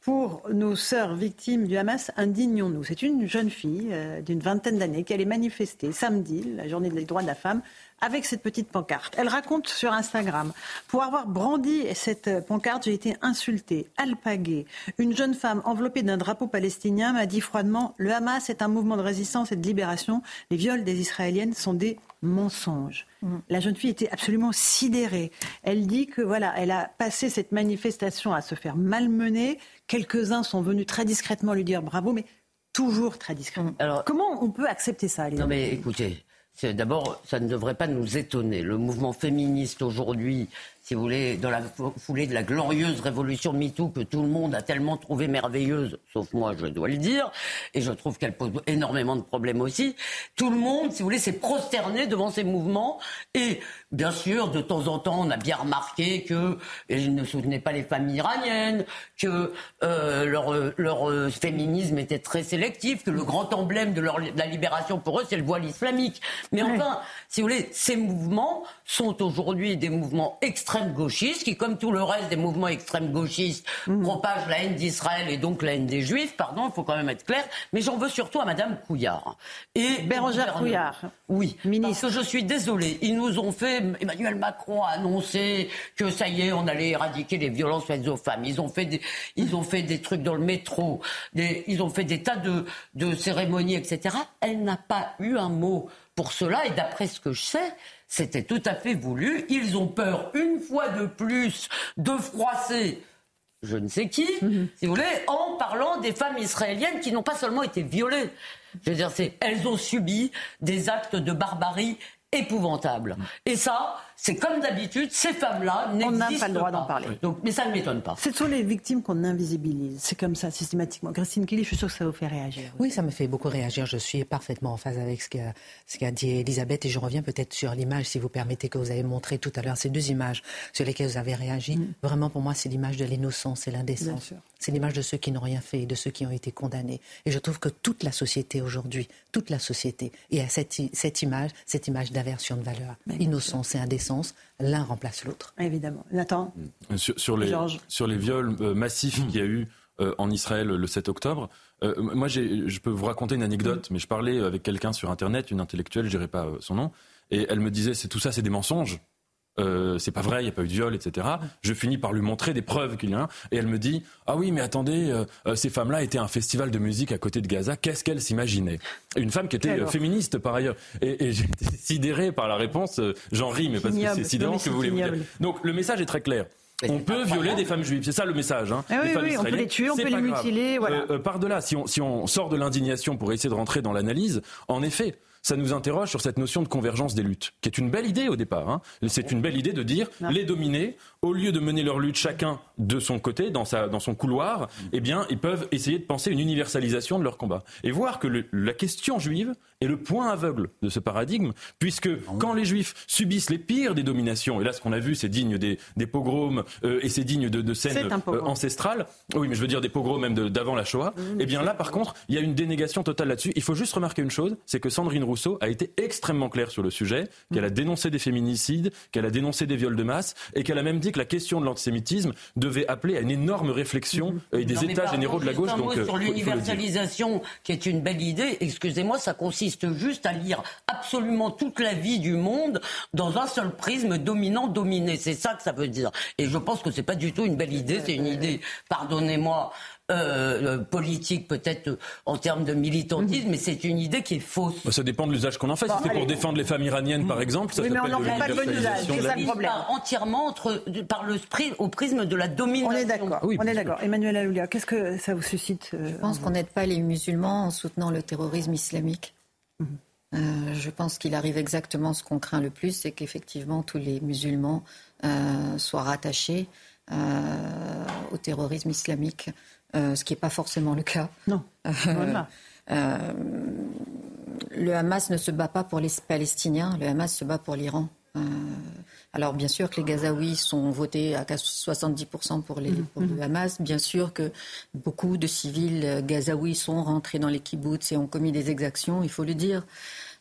pour nos sœurs victimes du Hamas, indignons-nous. C'est une jeune fille d'une vingtaine d'années qui allait manifester samedi, la journée des droits de la femme, avec cette petite pancarte. Elle raconte sur Instagram Pour avoir brandi cette pancarte, j'ai été insultée, alpaguée. Une jeune femme enveloppée d'un drapeau palestinien m'a dit froidement Le Hamas est un mouvement de résistance et de libération. Les viols des Israéliennes sont des mensonges. Mm. La jeune fille était absolument sidérée. Elle dit que voilà, elle a passé cette manifestation à se faire malmener. Quelques-uns sont venus très discrètement lui dire bravo, mais toujours très discrètement. Alors, Comment on peut accepter ça Non mais écoutez, D'abord, ça ne devrait pas nous étonner. Le mouvement féministe aujourd'hui si vous voulez, dans la foulée de la glorieuse révolution MeToo que tout le monde a tellement trouvé merveilleuse, sauf moi, je dois le dire, et je trouve qu'elle pose énormément de problèmes aussi. Tout le monde, si vous voulez, s'est prosterné devant ces mouvements, et bien sûr, de temps en temps, on a bien remarqué que ils ne soutenaient pas les familles iraniennes, que euh, leur, leur euh, féminisme était très sélectif, que le grand emblème de, leur, de la libération pour eux, c'est le voile islamique. Mais enfin, si vous voulez, ces mouvements sont aujourd'hui des mouvements extrêmes gauchistes qui, comme tout le reste des mouvements extrêmes gauchistes, mmh. propagent la haine d'Israël et donc la haine des Juifs. Pardon, il faut quand même être clair. Mais j'en veux surtout à Madame Couillard. Et Bérangère Couillard. Oui, ministre. Parce que je suis désolée. Ils nous ont fait. Emmanuel Macron a annoncé que ça y est, on allait éradiquer les violences faites aux femmes. Ils ont fait des, ils ont fait des trucs dans le métro. ils ont fait des tas de, de cérémonies, etc. Elle n'a pas eu un mot pour cela. Et d'après ce que je sais, c'était tout à fait voulu. Ils ont peur, une fois de plus, de froisser je ne sais qui, mhm. si vous voulez, en parlant des femmes israéliennes qui n'ont pas seulement été violées. Je veux dire, elles ont subi des actes de barbarie épouvantable. Et ça, c'est comme d'habitude, ces femmes-là n'existent pas. On n'a pas le droit d'en parler. Donc, mais ça ne m'étonne pas. Ce sont les victimes qu'on invisibilise. C'est comme ça, systématiquement. Christine Kelly, je suis sûre que ça vous fait réagir. Oui, ça me fait beaucoup réagir. Je suis parfaitement en phase avec ce qu'a, dit Elisabeth. Et je reviens peut-être sur l'image, si vous permettez, que vous avez montré tout à l'heure. Ces deux images sur lesquelles vous avez réagi. Mm. Vraiment, pour moi, c'est l'image de l'innocence et l'indécence. C'est l'image de ceux qui n'ont rien fait, de ceux qui ont été condamnés. Et je trouve que toute la société aujourd'hui, toute la société, et à cette, cette image, cette image d'aversion de valeur, innocence et indécence, l'un remplace l'autre. Évidemment. Nathan euh, sur, sur, les, sur les viols euh, massifs qu'il y a eu euh, en Israël le 7 octobre, moi je peux vous raconter une anecdote, mais je parlais avec quelqu'un sur Internet, une intellectuelle, je dirais pas son nom, et elle me disait c'est tout ça, c'est des mensonges. Euh, c'est pas vrai, il n'y a pas eu de viol, etc. Je finis par lui montrer des preuves qu'il y a un, et elle me dit ah oui mais attendez, euh, euh, ces femmes-là étaient à un festival de musique à côté de Gaza, qu'est-ce qu'elles s'imaginaient? Une femme qui était féministe par ailleurs, et, et j'étais sidéré par la réponse. J'en ris, mais parce que c'est sidérant que vous voulez dire. Donc le message est très clair. On peut violer des femmes juives, c'est ça le message. Hein. Ah oui, on peut les tuer, on peut les mutiler. Voilà. par delà, si on, si on sort de l'indignation pour essayer de rentrer dans l'analyse, en effet, ça nous interroge sur cette notion de convergence des luttes, qui est une belle idée au départ. Hein. C'est une belle idée de dire les dominés, au lieu de mener leur lutte chacun de son côté, dans, sa, dans son couloir, eh bien, ils peuvent essayer de penser une universalisation de leur combat. Et voir que la question juive est le point aveugle de ce paradigme, puisque ah quand les juifs subissent les pires des dominations, et là ce qu'on a vu c'est digne des, des pogroms euh, et c'est digne de, de scènes euh, ancestrales, oui mais je veux dire des pogroms même d'avant la Shoah, et eh bien là par contre il y a une dénégation totale là-dessus. Il faut juste remarquer une chose, c'est que Sandrine Rousseau Rousseau a été extrêmement claire sur le sujet, qu'elle a dénoncé des féminicides, qu'elle a dénoncé des viols de masse, et qu'elle a même dit que la question de l'antisémitisme devait appeler à une énorme réflexion et des États généraux de la gauche. Donc, euh, sur l'universalisation, qui est une belle idée, excusez-moi, ça consiste juste à lire absolument toute la vie du monde dans un seul prisme dominant-dominé. C'est ça que ça veut dire. Et je pense que c'est pas du tout une belle idée, c'est une idée, pardonnez-moi, euh, politique, peut-être euh, en termes de militantisme, mais c'est une idée qui est fausse. Bah, ça dépend de l'usage qu'on en fait. si c'est pour défendre les femmes iraniennes, par exemple, ça oui, mais on n'en fait pas le bon usage. C'est ça le problème. entièrement entre, par le au prisme de la domination. On est d'accord. Oui, on est d'accord. Emmanuel Aloulia, qu'est-ce que ça vous suscite euh, Je pense qu'on n'aide pas les musulmans en soutenant le terrorisme islamique. Mhm. Euh, je pense qu'il arrive exactement ce qu'on craint le plus, c'est qu'effectivement tous les musulmans euh, soient rattachés euh, au terrorisme islamique. Euh, ce qui n'est pas forcément le cas. Non. Euh, euh, le Hamas ne se bat pas pour les Palestiniens, le Hamas se bat pour l'Iran. alors bien sûr que les Gazaouis sont votés à 70% pour, les, pour le Hamas. Bien sûr que beaucoup de civils gazaouis sont rentrés dans les kibbutz et ont commis des exactions, il faut le dire.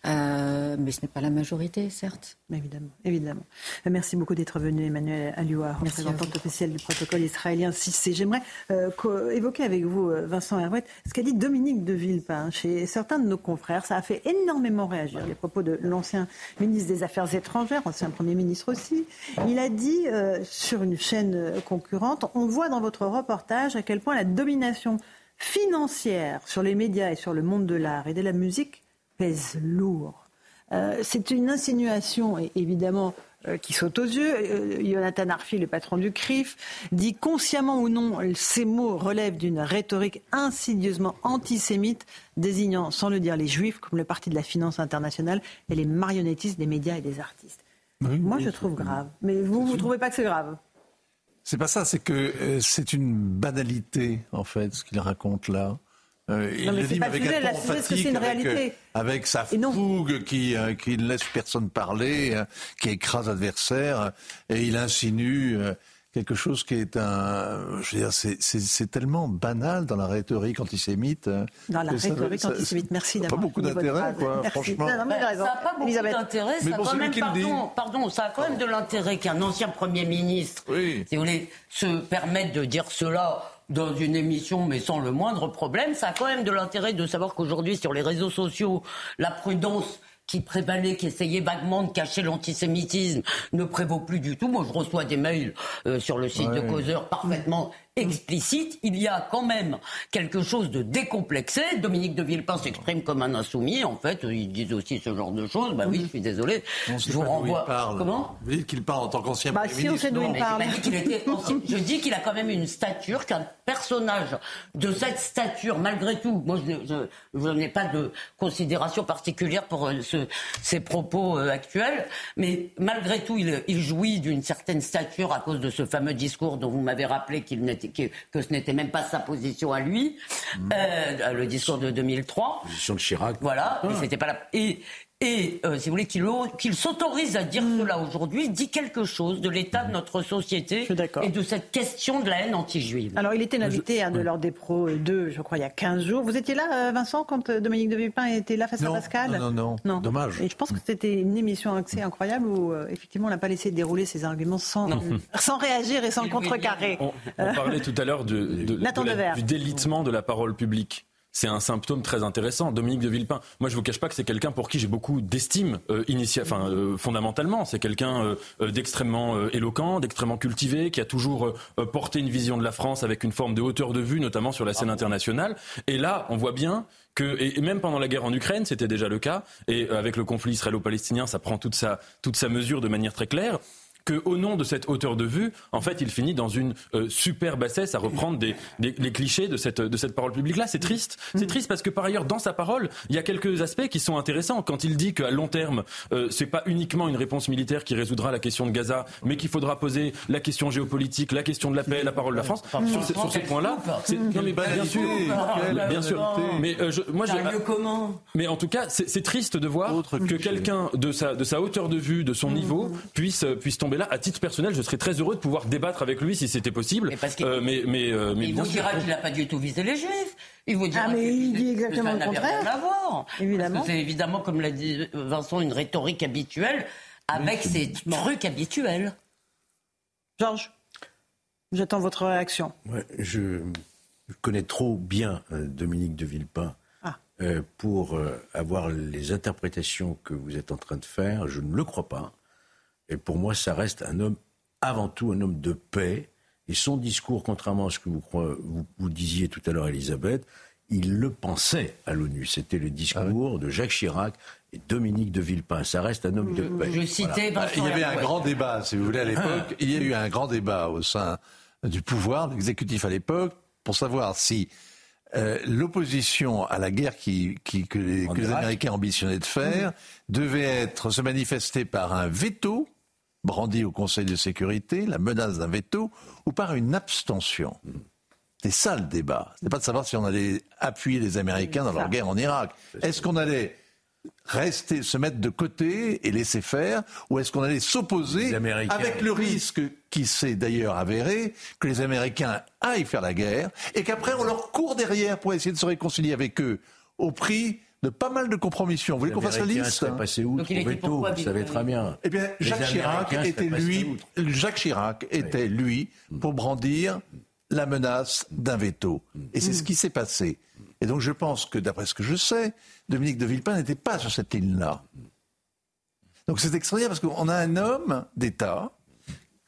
Euh, mais ce n'est pas la majorité, certes. Évidemment, évidemment. Merci beaucoup d'être venu, Emmanuel Alioua, représentante officielle du protocole israélien 6C. J'aimerais euh, évoquer avec vous, euh, Vincent Herouet, ce qu'a dit Dominique de Villepin chez certains de nos confrères. Ça a fait énormément réagir les propos de l'ancien ministre des Affaires étrangères, ancien Premier ministre aussi. Il a dit sur une chaîne concurrente, on voit dans votre reportage à quel point la domination financière sur les médias et sur le monde de l'art et de la musique pèse lourd. Euh, c'est une insinuation, évidemment, euh, qui saute aux yeux. Euh, Jonathan Arfi, le patron du CRIF, dit consciemment ou non, ces mots relèvent d'une rhétorique insidieusement antisémite, désignant, sans le dire, les juifs comme le parti de la finance internationale et les marionnettistes des médias et des artistes. Moi, je trouve grave. Mais vous, vous ne trouvez pas que c'est grave? C'est pas ça, c'est que c'est une banalité, en fait, ce qu'il raconte là. Euh, il le dit avec un ton emphatique, une avec, réalité. avec sa fougue qui, euh, qui ne laisse personne parler, euh, qui écrase l'adversaire, et il insinue euh, quelque chose qui est un. Je veux dire, c'est tellement banal dans la rhétorique antisémite. Dans la rhétorique antisémite, merci d'avoir. Pas beaucoup d'intérêt, quoi, franchement. Non, mais ça n'a pas beaucoup d'intérêt. Ça, bon, pardon, pardon, ça a quand même de l'intérêt qu'un ancien Premier ministre, si vous voulez, se permette de dire cela dans une émission, mais sans le moindre problème. Ça a quand même de l'intérêt de savoir qu'aujourd'hui, sur les réseaux sociaux, la prudence qui prévalait, qui essayait vaguement de cacher l'antisémitisme, ne prévaut plus du tout. Moi, je reçois des mails euh, sur le site de Causeur parfaitement explicite, il y a quand même quelque chose de décomplexé. Dominique de Villepin s'exprime comme un insoumis, en fait, ils disent aussi ce genre de choses. Bah oui, je suis désolé. je vous renvoie. Comment Vous dites qu'il parle en tant qu'ancien bah, si on sait d'où il parle. Je dis qu'il a quand même une stature, qu'un personnage de cette stature, malgré tout, moi je, n'ai pas de considération particulière pour euh, ce, ses propos euh, actuels, mais malgré tout, il, il jouit d'une certaine stature à cause de ce fameux discours dont vous m'avez rappelé qu'il n'était, que, que, ce n'était même pas sa position à lui, mmh. euh, le discours de 2003. Position de Chirac. Voilà, ah. c'était pas la... Et, et, euh, si vous voulez, qu'il s'autorise à dire mm. cela aujourd'hui, dit quelque chose de l'état de notre société et de cette question de la haine anti-juive. Alors, il était invité à de l'ordre des pros 2, je crois, il y a 15 jours. Vous étiez là, euh, Vincent, quand euh, Dominique de Villepin était là face à Pascal non, non, non, Dommage. Et je pense que c'était une émission accès incroyable où, effectivement, on n'a pas laissé dérouler ses arguments sans, sans réagir et sans contrecarrer. On, on, parlait tout à l'heure du délitement de la parole publique c'est un symptôme très intéressant. Dominique de Villepin, moi je vous cache pas que c'est quelqu'un pour qui j'ai beaucoup d'estime euh, enfin euh, fondamentalement. C'est quelqu'un euh, euh, d'extrêmement euh, éloquent, d'extrêmement cultivé, qui a toujours porté une vision de la France avec une forme de hauteur de vue, notamment sur la scène internationale. Et là, on voit bien que, et même pendant la guerre en Ukraine, c'était déjà le cas, et avec le conflit israélo-palestinien, ça prend toute sa, toute sa mesure de manière très claire qu'au nom de cette hauteur de vue, en fait, il finit dans une euh, super bassesse à reprendre des, des, les clichés de cette, de cette parole publique-là. C'est triste. C'est triste parce que par ailleurs, dans sa parole, il y a quelques aspects qui sont intéressants. Quand il dit qu'à long terme, euh, c'est pas uniquement une réponse militaire qui résoudra la question de Gaza, mais qu'il faudra poser la question géopolitique, la question de la paix, la parole de la France. Sur, ce, sur ces points-là, non mais bien sûr, bien sûr. Mais euh, je, moi, je, Mais en tout cas, c'est triste de voir que quelqu'un de sa, de sa hauteur de vue, de son niveau, puisse, puisse tomber là, à titre personnel, je serais très heureux de pouvoir débattre avec lui si c'était possible. Mais, euh, mais, mais, euh, il vous dira qu'il n'a pas du tout visé les juifs. Il vous dira ah, mais il dit exactement le contraire. Rien à voir. Évidemment. C'est évidemment, comme l'a dit Vincent, une rhétorique habituelle avec ses trucs habituels. Georges, j'attends votre réaction. Ouais, je connais trop bien euh, Dominique de Villepin. Ah. pour avoir les interprétations que vous êtes en train de faire, je ne le crois pas. Et pour moi, ça reste un homme, avant tout, un homme de paix. Et son discours, contrairement à ce que vous, vous, disiez tout à l'heure, Elisabeth, il le pensait à l'ONU. C'était le discours de Jacques Chirac et Dominique de Villepin. Ça reste un homme de paix. Je citais Il y avait un grand débat, si vous voulez, à l'époque. Il y a eu un grand débat au sein du pouvoir, l'exécutif à l'époque, pour savoir si euh, l'opposition à la guerre qui, que, les, Américains ambitionnaient de faire devait être se manifester par un veto brandi au Conseil de sécurité, la menace d'un veto, ou par une abstention. C'est ça le débat. n'est pas de savoir si on allait appuyer les Américains dans leur guerre en Irak. Est-ce qu'on allait rester, se mettre de côté et laisser faire, ou est-ce qu'on allait s'opposer avec le risque qui s'est d'ailleurs avéré que les Américains aillent faire la guerre et qu'après on leur court derrière pour essayer de se réconcilier avec eux au prix de pas mal de compromissions. Vous voulez qu'on fasse la liste passé où vous savez très bien. Eh bien, Jacques Chirac était lui, Jacques Chirac était lui pour brandir la menace d'un veto. Et c'est ce qui s'est passé. Et donc je pense que, d'après ce que je sais, Dominique de Villepin n'était pas sur cette ligne-là. Donc c'est extraordinaire parce qu'on a un homme d'État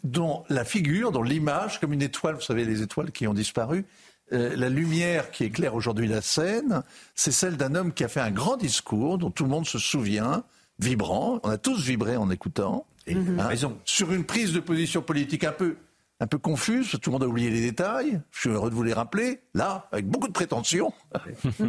dont la figure, dont l'image, comme une étoile, vous savez, les étoiles qui ont disparu, euh, la lumière qui éclaire aujourd'hui la scène, c'est celle d'un homme qui a fait un grand discours dont tout le monde se souvient, vibrant. On a tous vibré en écoutant. Et, hein, sur une prise de position politique un peu un peu confuse, tout le monde a oublié les détails. Je suis heureux de vous les rappeler. Là, avec beaucoup de prétentions.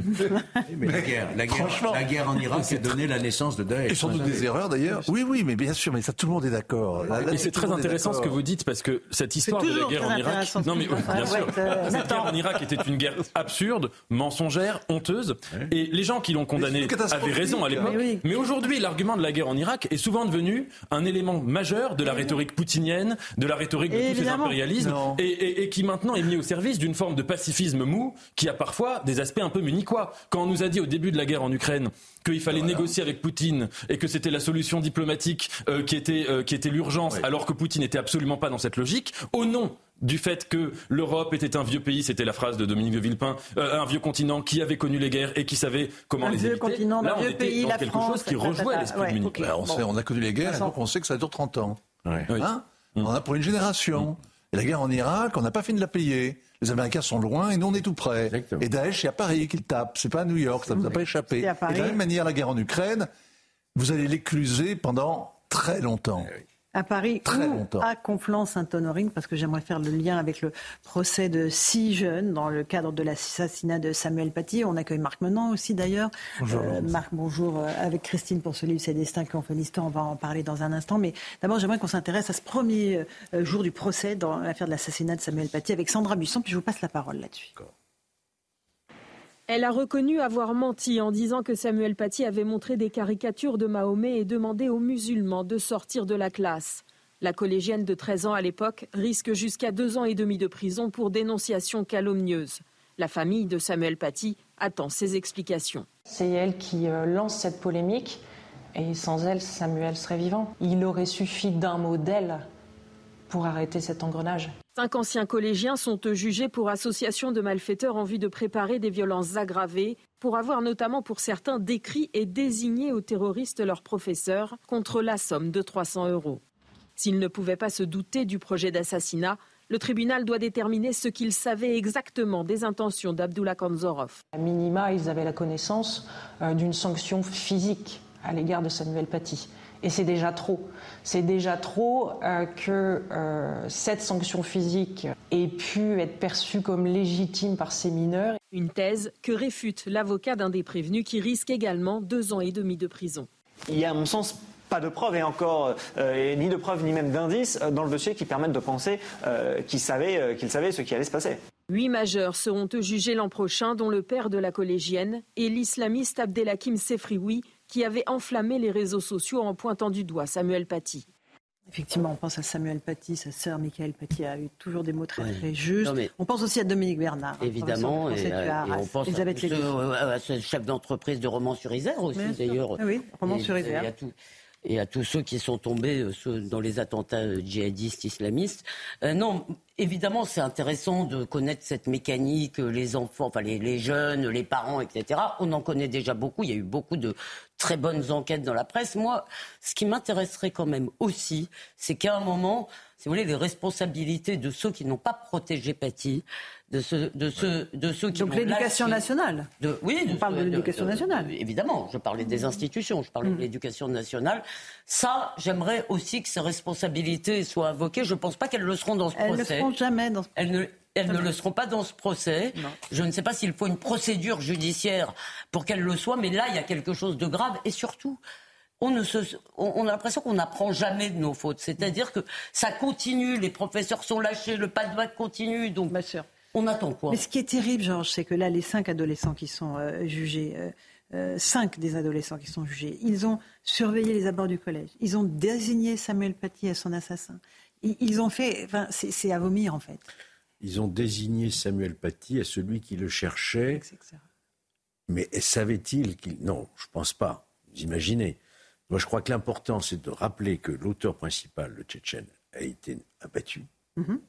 mais la guerre, la guerre, la guerre en Irak a donné la naissance de Daesh. Et sans doute des erreurs d'ailleurs. Oui, oui, mais bien sûr, mais ça, tout le monde est d'accord. Et c'est très intéressant ce que vous dites parce que cette histoire de la guerre en Irak, non mais bien sûr, cette guerre en Irak était une guerre absurde, mensongère, honteuse, et les gens qui l'ont condamnée avaient raison à l'époque. Mais aujourd'hui, l'argument de la guerre en Irak est souvent devenu un élément majeur de la rhétorique poutinienne, de la rhétorique de tous ces impérialisme et, qui maintenant est mis au service d'une forme de pacifisme mou qui a parfois des aspects un peu munichois. Quand on nous a dit au début de la guerre en Ukraine qu'il fallait négocier avec Poutine et que c'était la solution diplomatique euh, qui était, euh, qui était l'urgence, alors que Poutine n'était absolument pas dans cette logique, au nom du fait que l'Europe était un vieux pays, c'était la phrase de Dominique de Villepin, euh, un vieux continent qui avait connu les guerres et qui savait comment les éviter. Continent, Là, on était pays, dans la quelque France, chose qui rejouait l'esprit de Munich. Ben, on, sait, on, a connu les guerres, donc on sait que ça dure 30 ans. Hein on a pour une génération. La guerre en Irak, on n'a pas fini de la payer. Les Américains sont loin et nous on est tout près. Et Daesh, c'est à Paris qu'il tape. C'est pas à New York, ça ne vous a pas échappé. Et de la même manière, la guerre en Ukraine, vous allez l'écluser pendant très longtemps. À Paris Très ou à Conflans-Sainte-Honorine, parce que j'aimerais faire le lien avec le procès de six jeunes dans le cadre de l'assassinat de Samuel Paty. On accueille Marc Menant aussi d'ailleurs. Bonjour. Euh, Marc, bonjour. Euh, avec Christine pour ce livre, C'est Destins qui ont fait l'histoire. On va en parler dans un instant. Mais d'abord, j'aimerais qu'on s'intéresse à ce premier euh, jour du procès dans l'affaire de l'assassinat de Samuel Paty avec Sandra Buisson. Puis je vous passe la parole là-dessus. Elle a reconnu avoir menti en disant que Samuel Paty avait montré des caricatures de Mahomet et demandé aux musulmans de sortir de la classe. La collégienne de 13 ans à l'époque risque jusqu'à deux ans et demi de prison pour dénonciation calomnieuse. La famille de Samuel Paty attend ses explications. C'est elle qui euh, lance cette polémique et sans elle, Samuel serait vivant. Il aurait suffi d'un mot d'elle pour arrêter cet engrenage. Cinq anciens collégiens sont jugés pour association de malfaiteurs en vue de préparer des violences aggravées, pour avoir notamment pour certains décrit et désigné aux terroristes leurs professeurs contre la somme de 300 euros. S'ils ne pouvaient pas se douter du projet d'assassinat, le tribunal doit déterminer ce qu'ils savaient exactement des intentions d'Abdullah Kanzorov. À minima, ils avaient la connaissance euh, d'une sanction physique à l'égard de Samuel Paty. Et c'est déjà trop. C'est déjà trop euh, que euh, cette sanction physique ait pu être perçue comme légitime par ces mineurs. Une thèse que réfute l'avocat d'un des prévenus qui risque également deux ans et demi de prison. Il y a, à mon sens, pas de preuves et encore euh, ni de preuves ni même d'indices dans le dossier qui permettent de penser qu'il savait, qu'il savait ce qui allait se passer. Huit majeurs seront jugés l'an prochain, dont le père de la collégienne et l'islamiste Abdelhakim Sefrioui, qui avait enflammé les réseaux sociaux en pointant du doigt Samuel Paty. Effectivement, on pense à Samuel Paty, sa sœur Michael Paty a eu toujours des mots très, très justes. on pense aussi à Dominique Bernard. Hein, Évidemment, et, euh, on pense à, ce, chef d'entreprise de Romans-sur-Isère aussi, d'ailleurs. Oui, Romans-sur-Isère et à tous ceux qui sont tombés euh, dans les attentats euh, djihadistes islamistes. Euh, non, évidemment, c'est intéressant de connaître cette mécanique, les enfants, enfin les, jeunes, les parents, etc. On en connaît déjà beaucoup. Il y a eu beaucoup de très bonnes enquêtes dans la presse. Moi, ce qui m'intéresserait quand même aussi, c'est qu'à un moment, si vous voulez, les responsabilités de ceux qui n'ont pas protégé Paty, de ceux, de ceux, de ceux qui Donc l'éducation nationale de, Oui, on parle de, l'éducation nationale. évidemment, je parlais des institutions, je parlais de mm. l'éducation nationale. Ça, j'aimerais aussi que ces responsabilités soient invoquées. Je ne pense pas qu'elles le seront dans ce procès. Elles ne seront jamais dans ce procès. Elles ne, elles ne le seront pas dans ce procès. Je ne sais pas s'il faut une procédure judiciaire pour qu'elles le soient, mais là, il y a quelque chose de grave. Et surtout, on, ne se, on, a l'impression qu'on n'apprend jamais de nos fautes. C'est-à-dire que ça continue, les professeurs sont lâchés, le pas de bac continue. Donc, on attend quoi? Mais ce qui est terrible, Georges, c'est que là, les cinq adolescents qui sont euh, jugés, euh, euh, cinq des adolescents qui sont jugés, ils ont surveillé les abords du collège. Ils ont désigné Samuel Paty à son assassin. Ils, ont fait. Enfin, c'est à vomir, en fait. Ils ont désigné Samuel Paty à celui qui le cherchait. Mais savait-il qu'il. Non, je ne pense pas. Vous imaginez. Moi, je crois que l'important, c'est de rappeler que l'auteur principal, le Tchétchène, a été abattu. Mm-hmm.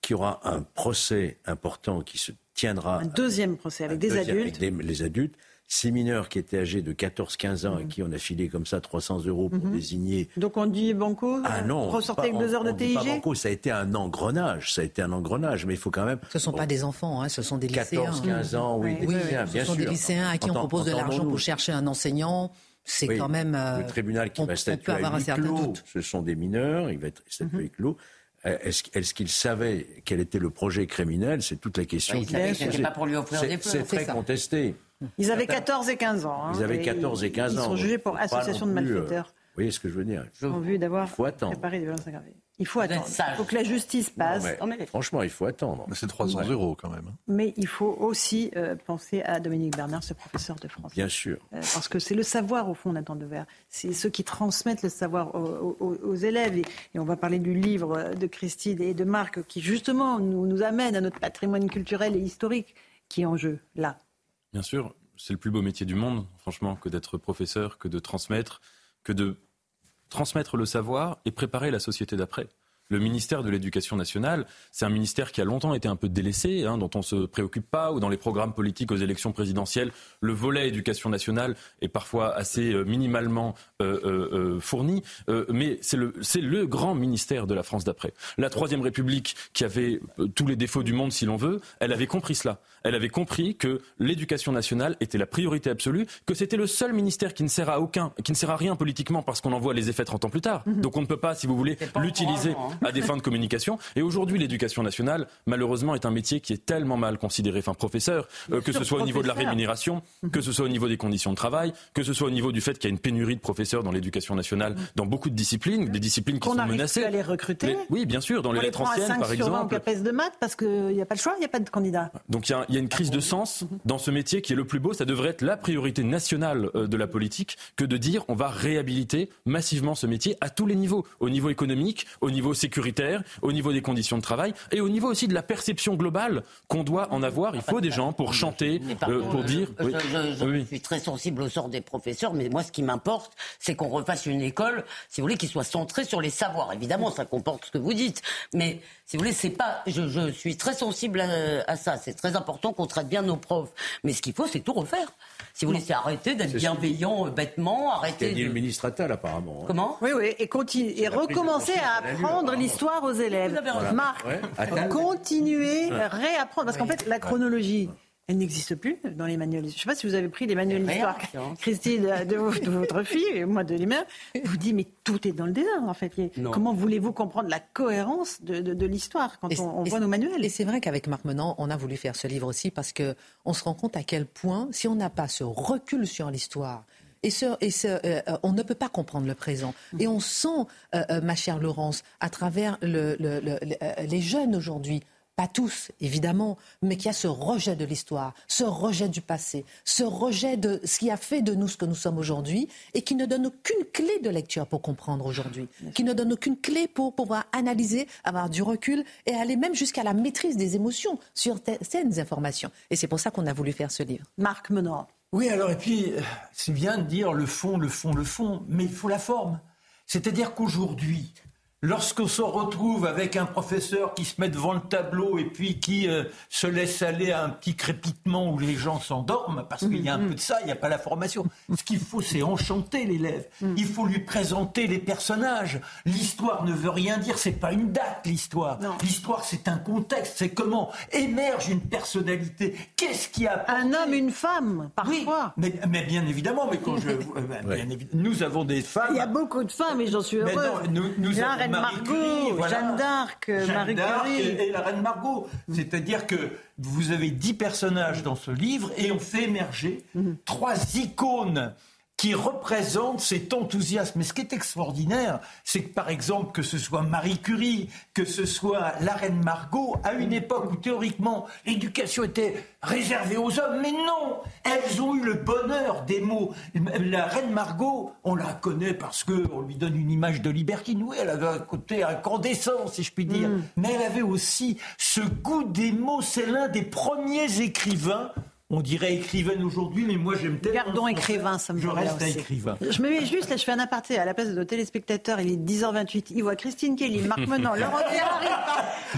Qu'il y aura un procès important qui se tiendra. Un deuxième procès avec des adultes. Avec les adultes. Ces mineurs qui étaient âgés de 14-15 ans et mm-hmm. qui ont affilé comme ça 300 euros pour mm-hmm. désigner. Donc on dit banco Ah non Ressortez avec deux heures de TIG pas banco, ça a été un engrenage. Ça a été un engrenage, mais il faut quand même. Ce ne sont pas des enfants, hein, ce sont des lycéens. 14-15 ans, oui, des lycéens, bien sûr. Ce sont des lycéens à qui on propose de l'argent pour chercher un enseignant c'est quand même. le euh, tribunal qui va statuer à clos, ce sont des mineurs, il va être statué mm clos. Euh, est-ce qu'il savait quel était le projet criminel? C'est toute la question. qui il pas pour lui offrir des C'est très contesté. Ils avaient 14 et 15 ans. Hein, ils avaient 14 et 15 ans. Ils sont jugés pour association de euh, malfaiteurs. Vous voyez ce que je veux dire? En vue d'avoir préparé des violences aggravées. Il faut attendre. Il faut que la justice passe. Franchement, il faut attendre. C'est 300 euros quand même. Hein. Mais il faut aussi euh, penser à Dominique Bernard, ce professeur de français. Bien sûr. Euh, parce que c'est le savoir, au fond, Nathan Devers. C'est ceux qui transmettent le savoir aux, élèves. Et, on va parler du livre de Christine et de Marc qui, justement, nous, nous amène à notre patrimoine culturel et historique qui est en jeu, là. Bien sûr. C'est le plus beau métier du monde, franchement, que d'être professeur, que de transmettre, que de transmettre le savoir et préparer la société d'après. Le ministère de l'Éducation nationale, c'est un ministère qui a longtemps été un peu délaissé, hein, dont on ne se préoccupe pas, ou dans les programmes politiques aux élections présidentielles, le volet éducation nationale est parfois assez euh, minimalement euh, euh, fourni. mais c'est le, le grand ministère de la France d'après. La Troisième République, qui avait tous les défauts du monde, si l'on veut, elle avait compris cela. Elle avait compris que l'éducation nationale était la priorité absolue, que c'était le seul ministère qui ne sert à aucun, qui ne sert à rien politiquement parce qu'on en voit les effets 30 ans plus tard. Mhm. Donc on ne peut pas, si vous voulez, l'utiliser à des fins de communication. Et aujourd'hui, l'éducation nationale, malheureusement, est un métier qui est tellement mal considéré. Enfin, professeur, euh, que ce soit au niveau de la rémunération, mhm. que ce soit au niveau des conditions de travail, que ce soit au niveau du fait qu'il y a une pénurie de professeurs dans l'éducation nationale, mhm. dans beaucoup de disciplines, des disciplines qui sont menacées. à les recruter. oui, bien sûr, dans les lettres anciennes, par exemple. On de maths parce qu'il n'y a pas le choix, il n'y a pas de candidat. Donc il y, a une crise de sens dans ce métier qui est le plus beau. Ça devrait être la priorité nationale euh, de la politique que de dire on va réhabiliter massivement ce métier à tous les niveaux, au niveau économique, au niveau sécuritaire, au niveau des conditions de travail et au niveau aussi de la perception globale qu'on doit en avoir. Il faut des gens pour chanter, euh, pour dire. Je, suis très sensible au sort des professeurs, mais moi, ce qui m'importe, c'est qu'on refasse une école, si vous voulez, qui soit centrée sur les savoirs. Évidemment, ça comporte ce que vous dites, mais si vous voulez, c'est pas. Je, suis très sensible à, ça. C'est très important qu'on traite bien nos profs. Mais ce qu'il faut, c'est tout refaire. Si vous voulez, c'est arrêter d'être bienveillant euh, bêtement, arrêter. dit le ministre Attal, apparemment. Hein. Comment? Oui, oui, et, et recommencer à apprendre l'histoire aux élèves. Marc, continuer, réapprendre. Parce qu'en fait, la chronologie. Elle n'existe plus dans les manuels. Je ne sais pas si vous avez pris les manuels d'histoire, Christine, de, votre fille et moi de les Vous dites, mais tout est dans le désordre, en fait. Comment voulez-vous comprendre la cohérence de, l'histoire quand on, voit nos manuels? Et c'est vrai qu'avec Marc Menant, on a voulu faire ce livre aussi parce qu'on se rend compte à quel point, si on n'a pas ce recul sur l'histoire, et, ce, et ce, euh, on ne peut pas comprendre le présent. Et on sent, euh, euh, ma chère Laurence, à travers le, les jeunes aujourd'hui, pas tous, évidemment, mais qui a ce rejet de l'histoire, ce rejet du passé, ce rejet de ce qui a fait de nous ce que nous sommes aujourd'hui et qui ne donne aucune clé de lecture pour comprendre aujourd'hui, qui ne donne aucune clé pour pouvoir analyser, avoir du recul et aller même jusqu'à la maîtrise des émotions sur certaines informations. Et c'est pour ça qu'on a voulu faire ce livre. Marc Menard. Oui, alors, et puis, c'est bien de dire le fond, le fond, le fond, mais il faut la forme. C'est-à-dire qu'aujourd'hui, Lorsqu'on se retrouve avec un professeur qui se met devant le tableau et puis qui euh, se laisse aller à un petit crépitement où les gens s'endorment, parce qu'il y a un mm. peu de ça, il n'y a pas la formation. Ce qu'il faut, c'est enchanter l'élève. Mm. Il faut lui présenter les personnages. L'histoire ne veut rien dire, c'est pas une date, l'histoire. L'histoire, c'est un contexte, c'est comment émerge une personnalité. Qu'est-ce qui a... Un homme, une femme, parfois. mais, bien évidemment, mais quand je... Euh, nous avons des femmes... Il y a beaucoup de femmes et j'en suis heureux. nous, nous avons Margot, Jeanne d'Arc, Marie Curie. Et, la reine Margot. C'est-à-dire que vous avez dix personnages dans ce livre et on fait émerger mhm. trois icônes qui représente cet enthousiasme. Mais ce qui est extraordinaire, c'est que par exemple, que ce soit Marie Curie, que ce soit la reine Margot, à une époque où théoriquement l'éducation était réservée aux hommes, mais non, elles ont eu le bonheur des mots. La reine Margot, on la connaît parce qu'on lui donne une image de libertine. Oui, elle avait un côté incandescent, si je puis dire, mm. mais elle avait aussi ce goût des mots. C'est l'un des premiers écrivains on dirait écrivaine aujourd'hui, mais moi j'aime tellement. Gardons écrivain, ça me Je reste écrivain. Je me mets juste, là, je fais un aparté à la place de nos téléspectateurs. Il est 10h28. Il voit Christine Kelly, Marc Menon, Laurent Ferrari.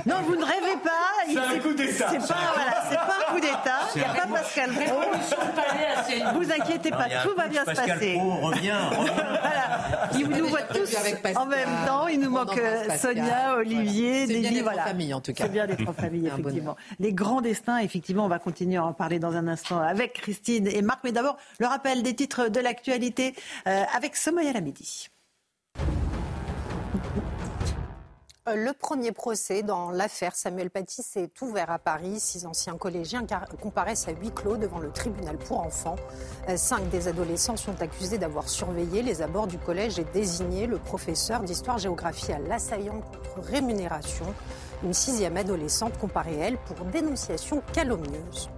Non, vous ne rêvez pas. C'est un coup d'État. C'est pas, voilà, c'est pas un coup d'État. Il n'y a pas Pascal Pro. Vous inquiétez pas, tout va bien se passer. Pascal Pro revient. voilà. Il nous voit tous en même temps. Il nous manque Sonia, Olivier, David. Voilà. famille, en tout cas. C'est bien d'être en famille, effectivement. Les grands destins, effectivement, on va continuer à en parler dans un un instant avec Christine et Marc. Mais d'abord, le rappel des titres de l'actualité euh, avec Somaya Lamidi. Euh, le premier procès dans l'affaire Samuel Paty s'est ouvert à Paris. Six anciens collégiens comparaissent à huis clos devant le tribunal pour enfants. Euh, cinq des adolescents sont accusés d'avoir surveillé les abords du collège et désigné le professeur d'histoire-géographie à l'assaillant contre rémunération. Une sixième adolescente comparée, elle, pour dénonciation calomnieuse.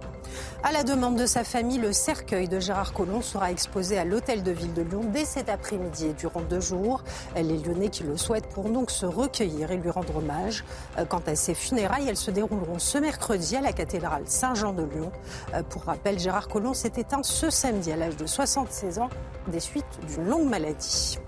À la demande de sa famille, le cercueil de Gérard Collomb sera exposé à l'hôtel de ville de Lyon dès cet après-midi durant deux jours. Les Lyonnais qui le souhaitent pourront donc se recueillir et lui rendre hommage. Euh, quant à ses funérailles, elles se dérouleront ce mercredi à la cathédrale Saint-Jean de Lyon. Euh, pour rappel, Gérard Collomb s'est éteint ce samedi à l'âge de 76 ans des suites d'une longue maladie.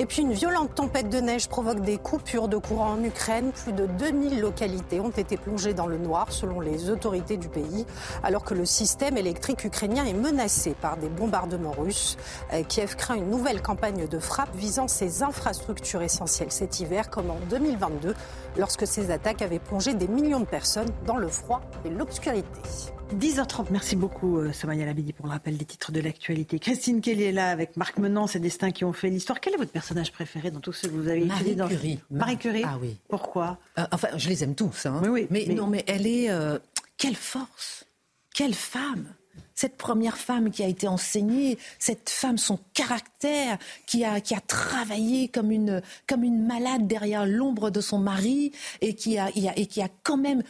Et puis une violente tempête de neige provoque des coupures de courant en Ukraine. Plus de 2000 localités ont été plongées dans le noir selon les autorités du pays, alors que le système électrique ukrainien est menacé par des bombardements russes. Euh, Kiev craint une nouvelle campagne de frappe visant ses infrastructures essentielles cet hiver comme en 2022 lorsque ces attaques avaient plongé des millions de personnes dans le froid et l'obscurité. 10h30, merci beaucoup euh, Samaya Labidi pour le rappel des titres de l'actualité. Christine Kelly est là avec Marc Menant, ces destins qui ont fait l'histoire. Quel est votre personnage préféré dans tous ceux que vous avez Marie dans... Curie. Marie Curie Ah oui. Pourquoi euh, Enfin, je les aime tous. Hein. Oui, oui, mais, mais... non, mais elle est... Euh, quelle force Quelle femme cette première femme qui a été enseignée, cette femme, son caractère, qui a, qui a travaillé comme une, comme une malade derrière l'ombre de son mari et qui a, et qui a quand même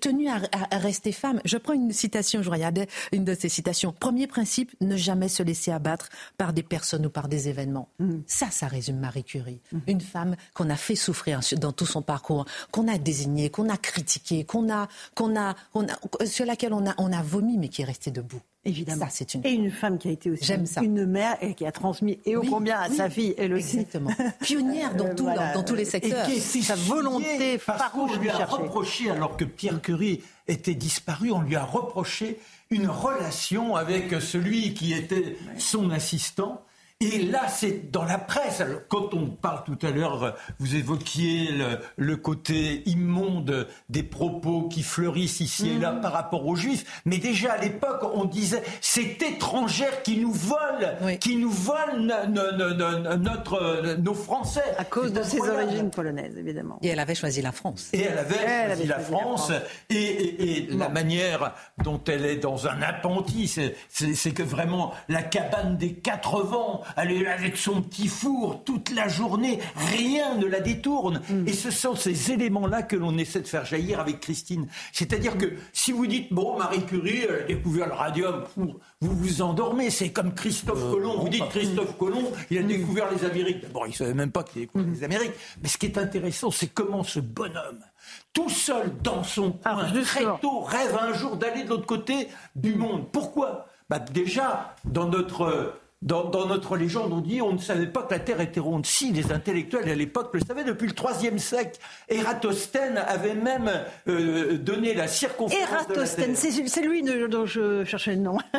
tenu à, à, rester femme. Je prends une citation, je regardais une de ces citations. Premier principe, ne jamais se laisser abattre par des personnes ou par des événements. Mm. Ça, ça résume Marie Curie. Mm. Une femme qu'on a fait souffrir dans tout son parcours, qu'on a désignée, qu'on a critiquée, qu'on a, qu'on a, on a, sur laquelle on a, on a vomi, mais qui est restée debout. Évidemment. Ça, c'est une... Et une femme qui a été aussi ça. une mère et qui a transmis et au oui, combien à oui, sa fille, elle aussi. Exactement. Pionnière dans, tout, voilà. dans, dans, tous les secteurs. Et sa volonté farouche on lui a reproché, alors que Pierre Curie était disparu, on lui a reproché une relation avec celui qui était son assistant. Et là, c'est dans la presse. Alors, quand on parle tout à l'heure, vous évoquiez le, le, côté immonde des propos qui fleurissent ici et là par rapport aux Juifs. Mais déjà à l'époque, on disait c'est étrangère qui nous vole, oui. qui nous vole no, no, no, notre, nos Français. À cause de ses origines polonaises, évidemment. Et elle avait choisi la France. Et elle avait, elle choisi, avait la, choisi France, la France. Et, et, et bon. la manière dont elle est dans un appentis, c'est que vraiment la cabane des quatre vents. Elle est là avec son petit four toute la journée, rien ne la détourne. Mm. Et ce sont ces éléments-là que l'on essaie de faire jaillir avec Christine. C'est-à-dire que si vous dites, bon, Marie Curie, elle a découvert le radium, vous vous endormez. C'est comme Christophe euh, Colomb. Vous dites Christophe Colomb, il a mm. découvert les Amériques. D'abord, il ne savait même pas qu'il a découvert mm. les Amériques. Mais ce qui est intéressant, c'est comment ce bonhomme, tout seul dans son coin, Ah, très tôt, rêve un jour d'aller de l'autre côté du monde. Pourquoi? Bah Déjà, dans notre dans, dans, notre légende, on dit on ne savait pas que la Terre était ronde. Si, les intellectuels à l'époque le savaient depuis le IIIe siècle. Ératosthène avait même euh, donné la circonférence Ératosthène, c'est lui dont je cherchais le nom. je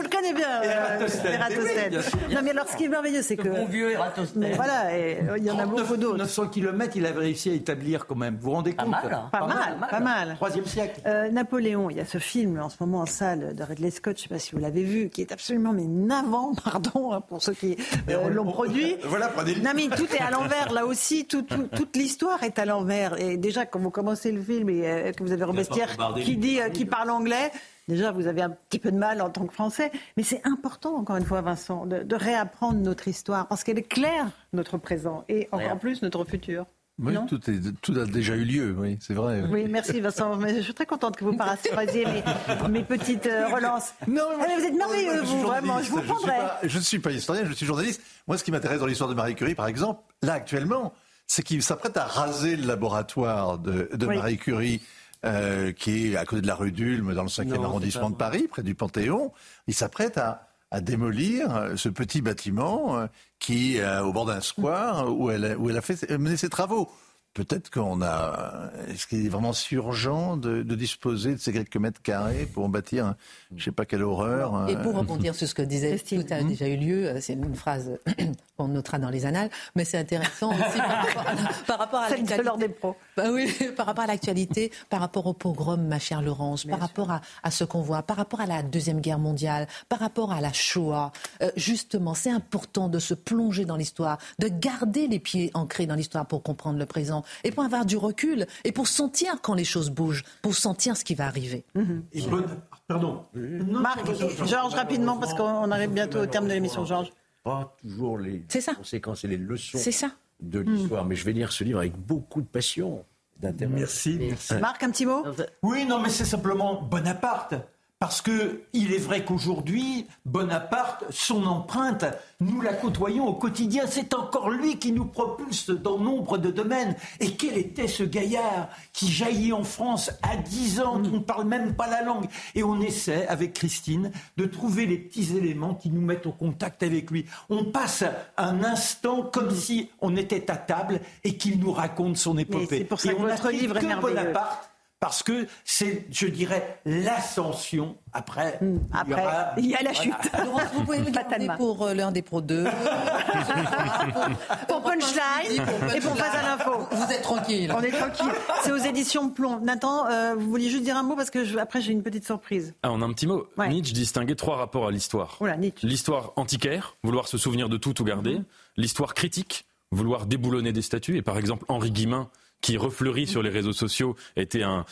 le connais bien. Ératosthène. Ératosthène. Oui, non, mais alors ce qui est merveilleux, c'est que. Bon vieux Ératosthène. Voilà, et, euh, il y en a beaucoup d'autres. 900 km, il avait réussi à établir quand même. Vous vous rendez pas compte mal, hein. pas, pas, mal, mal, pas mal. Troisième siècle. Euh, Napoléon, il y a ce film en ce moment en salle de Ridley Scott, je ne sais pas si vous l'avez vu, qui est absolument mais navant, pardon, hein, pour ceux qui euh, l'ont produit. Voilà, prenez Non mais tout est à l'envers, là aussi, tout, tout, toute l'histoire est à l'envers. Et déjà, quand vous commencez le film et euh, que vous avez Robespierre qui dit, euh, qui parle anglais, déjà vous avez un petit peu de mal en tant que Français. Mais c'est important, encore une fois, Vincent, de, de réapprendre notre histoire, parce qu'elle éclaire notre présent et encore plus notre futur. Oui, Non tout, est, tout a déjà eu lieu, oui, c'est vrai. Oui, merci Vincent. Mais je suis très contente que vous paraphrasiez mes, mes petites euh, relances. Non, mais vous êtes merveilleux, moi, je suis vous, vraiment. Je journaliste, vous prendrai. Je ne suis pas historien, je suis journaliste. Moi, ce qui m'intéresse dans l'histoire de Marie Curie, par exemple, là actuellement, c'est qu'il s'apprête à raser le laboratoire de, de Oui. Marie Curie. euh, qui est à côté de la rue d'Ulm, dans le 5e Non, c'est arrondissement de Paris, près du Panthéon. Il s'apprête à, à démolir euh, ce petit bâtiment euh, qui, euh, au bord d'un square, où elle, a- fait mené ses travaux. Peut-être qu'on a. Est-ce qu'il est vraiment si urgent de, de disposer de ces quelques mètres carrés pour bâtir, un- je sais pas quelle horreur. Et pour rebondir sur ce que disait, Christine. tout a déjà eu lieu, euh, c'est une phrase qu'on notera dans les annales, mais c'est intéressant aussi par rapport à, par rapport à Celle de l'actualité. des pros. Bah oui, par rapport à l'actualité, par rapport au pogrom, ma chère Laurence, par rapport à, à ce qu'on voit, par rapport à la Deuxième Guerre mondiale, par rapport à la Shoah. Euh, justement, c'est important de se plonger dans l'histoire, de garder les pieds ancrés dans l'histoire pour comprendre le présent et pour avoir du recul et pour sentir quand les choses bougent, pour sentir ce qui va arriver. Et bonne- Pardon. Marc, Georges, rapidement, parce qu'on arrive bientôt au terme de l'émission, Georges. Pas toujours les ça. conséquences et les leçons C'est ça. de l'histoire, mais je vais lire ce livre avec beaucoup de passion, d'intérêt. Merci, merci. Marc, un petit mot? Oui, non, mais c'est simplement Bonaparte. Parce que il est vrai qu'aujourd'hui, Bonaparte, son empreinte, nous la côtoyons au quotidien. C'est encore lui qui nous propulse dans nombre de domaines. Et quel était ce gaillard qui jaillit en France à 10 ans, qui ne parle même pas la langue? Et on essaie, avec Christine, de trouver les petits éléments qui nous mettent au contact avec lui. On passe un instant comme si on était à table et qu'il nous raconte son épopée. C'est pour ça que votre livre est merveilleux. Bonaparte, parce que c'est, je dirais, l'ascension. Après, hmm. Après il y, a la chute. Laurence, vous pouvez me garder pour euh, l'un des Pro 2. pour, Punchline et pour Face à l'info. Vous êtes tranquille. On est tranquille. C'est aux éditions Plomb. Nathan, euh, vous vouliez juste dire un mot parce que je, après j'ai une petite surprise. Ah, on a un petit mot. Nietzsche distinguait trois rapports à l'histoire. L'histoire antiquaire, vouloir se souvenir de tout, tout garder. Mhm. L'histoire critique, vouloir déboulonner des statues. Et par exemple, Henri Guimin qui refleurit sur les réseaux sociaux était un,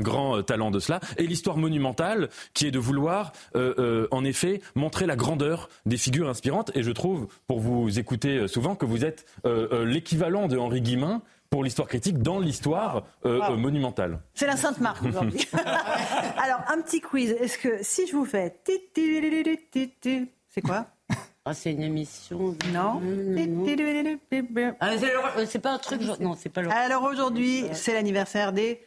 grand euh, talent de cela. Et l'histoire monumentale, qui est de vouloir, euh, euh, en effet, montrer la grandeur des figures inspirantes. Et je trouve, pour vous écouter souvent, que vous êtes l'équivalent de Henri Guimin pour l'histoire critique dans l'histoire monumentale. C'est la Sainte Marque aujourd'hui. Alors, un petit quiz. Est-ce que si je vous fais... C'est quoi? Ah, c'est une émission. Non. Ah, c'est pas un truc. Non, c'est pas. Alors aujourd'hui, c'est l'anniversaire des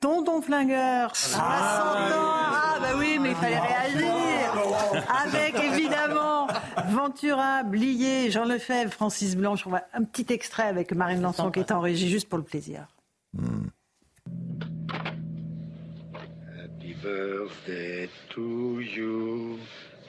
Tonton Flingueurs. 60 ah, ans. Ah bah oui, mais il fallait réagir. Avec évidemment Ventura, Blier, Jean Lefebvre, Francis Blanche. On va un petit extrait avec Marine Lançon qui est en régie juste pour le plaisir. Happy birthday to you.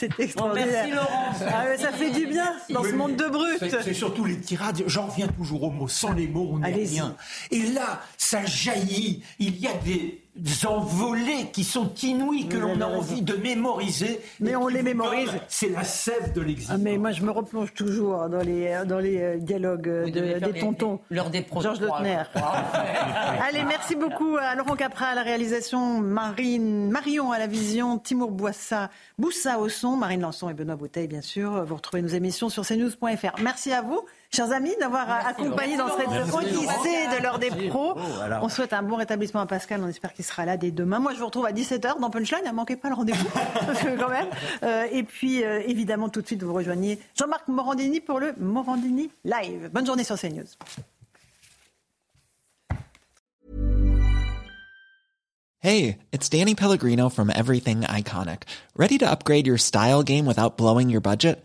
c'est extraordinaire. merci Laurence. Ah, ça fait du bien dans ce monde de brut. C'est surtout les tirades. J'en reviens toujours aux mots. Sans les mots, on n'est rien. Et là, ça jaillit. Il y a des envolées qui sont inouïes, que l'on a envie de mémoriser. Mais on les mémorise. C'est la sève de l'exil. Ah, mais moi, je me replonge toujours dans les, dans les euh, dialogues des tontons. L'heure des Georges Lautner. Allez, merci beaucoup à Laurent Capra à la réalisation, Marine, Marion à la vision, Timour Boissa, Boussa au son, Marine Lançon et Benoît Bouteille, bien sûr. Vous retrouvez nos émissions sur cnews.fr. Merci à vous. Chers amis, d'avoir accompagné dans cette odyssée de l'heure des pros. Oh, on souhaite un bon rétablissement à Pascal. On espère qu'il sera là dès demain. Moi, je vous retrouve à 17h dans Punchline. Ne manquez pas le rendez-vous. quand même. Euh, et puis, euh, évidemment, tout de suite, vous rejoignez Jean-Marc Morandini pour le Morandini Live. Bonne journée sur CNews. Hey, it's Danny Pellegrino from Everything Iconic. Ready to upgrade your style game without blowing your budget?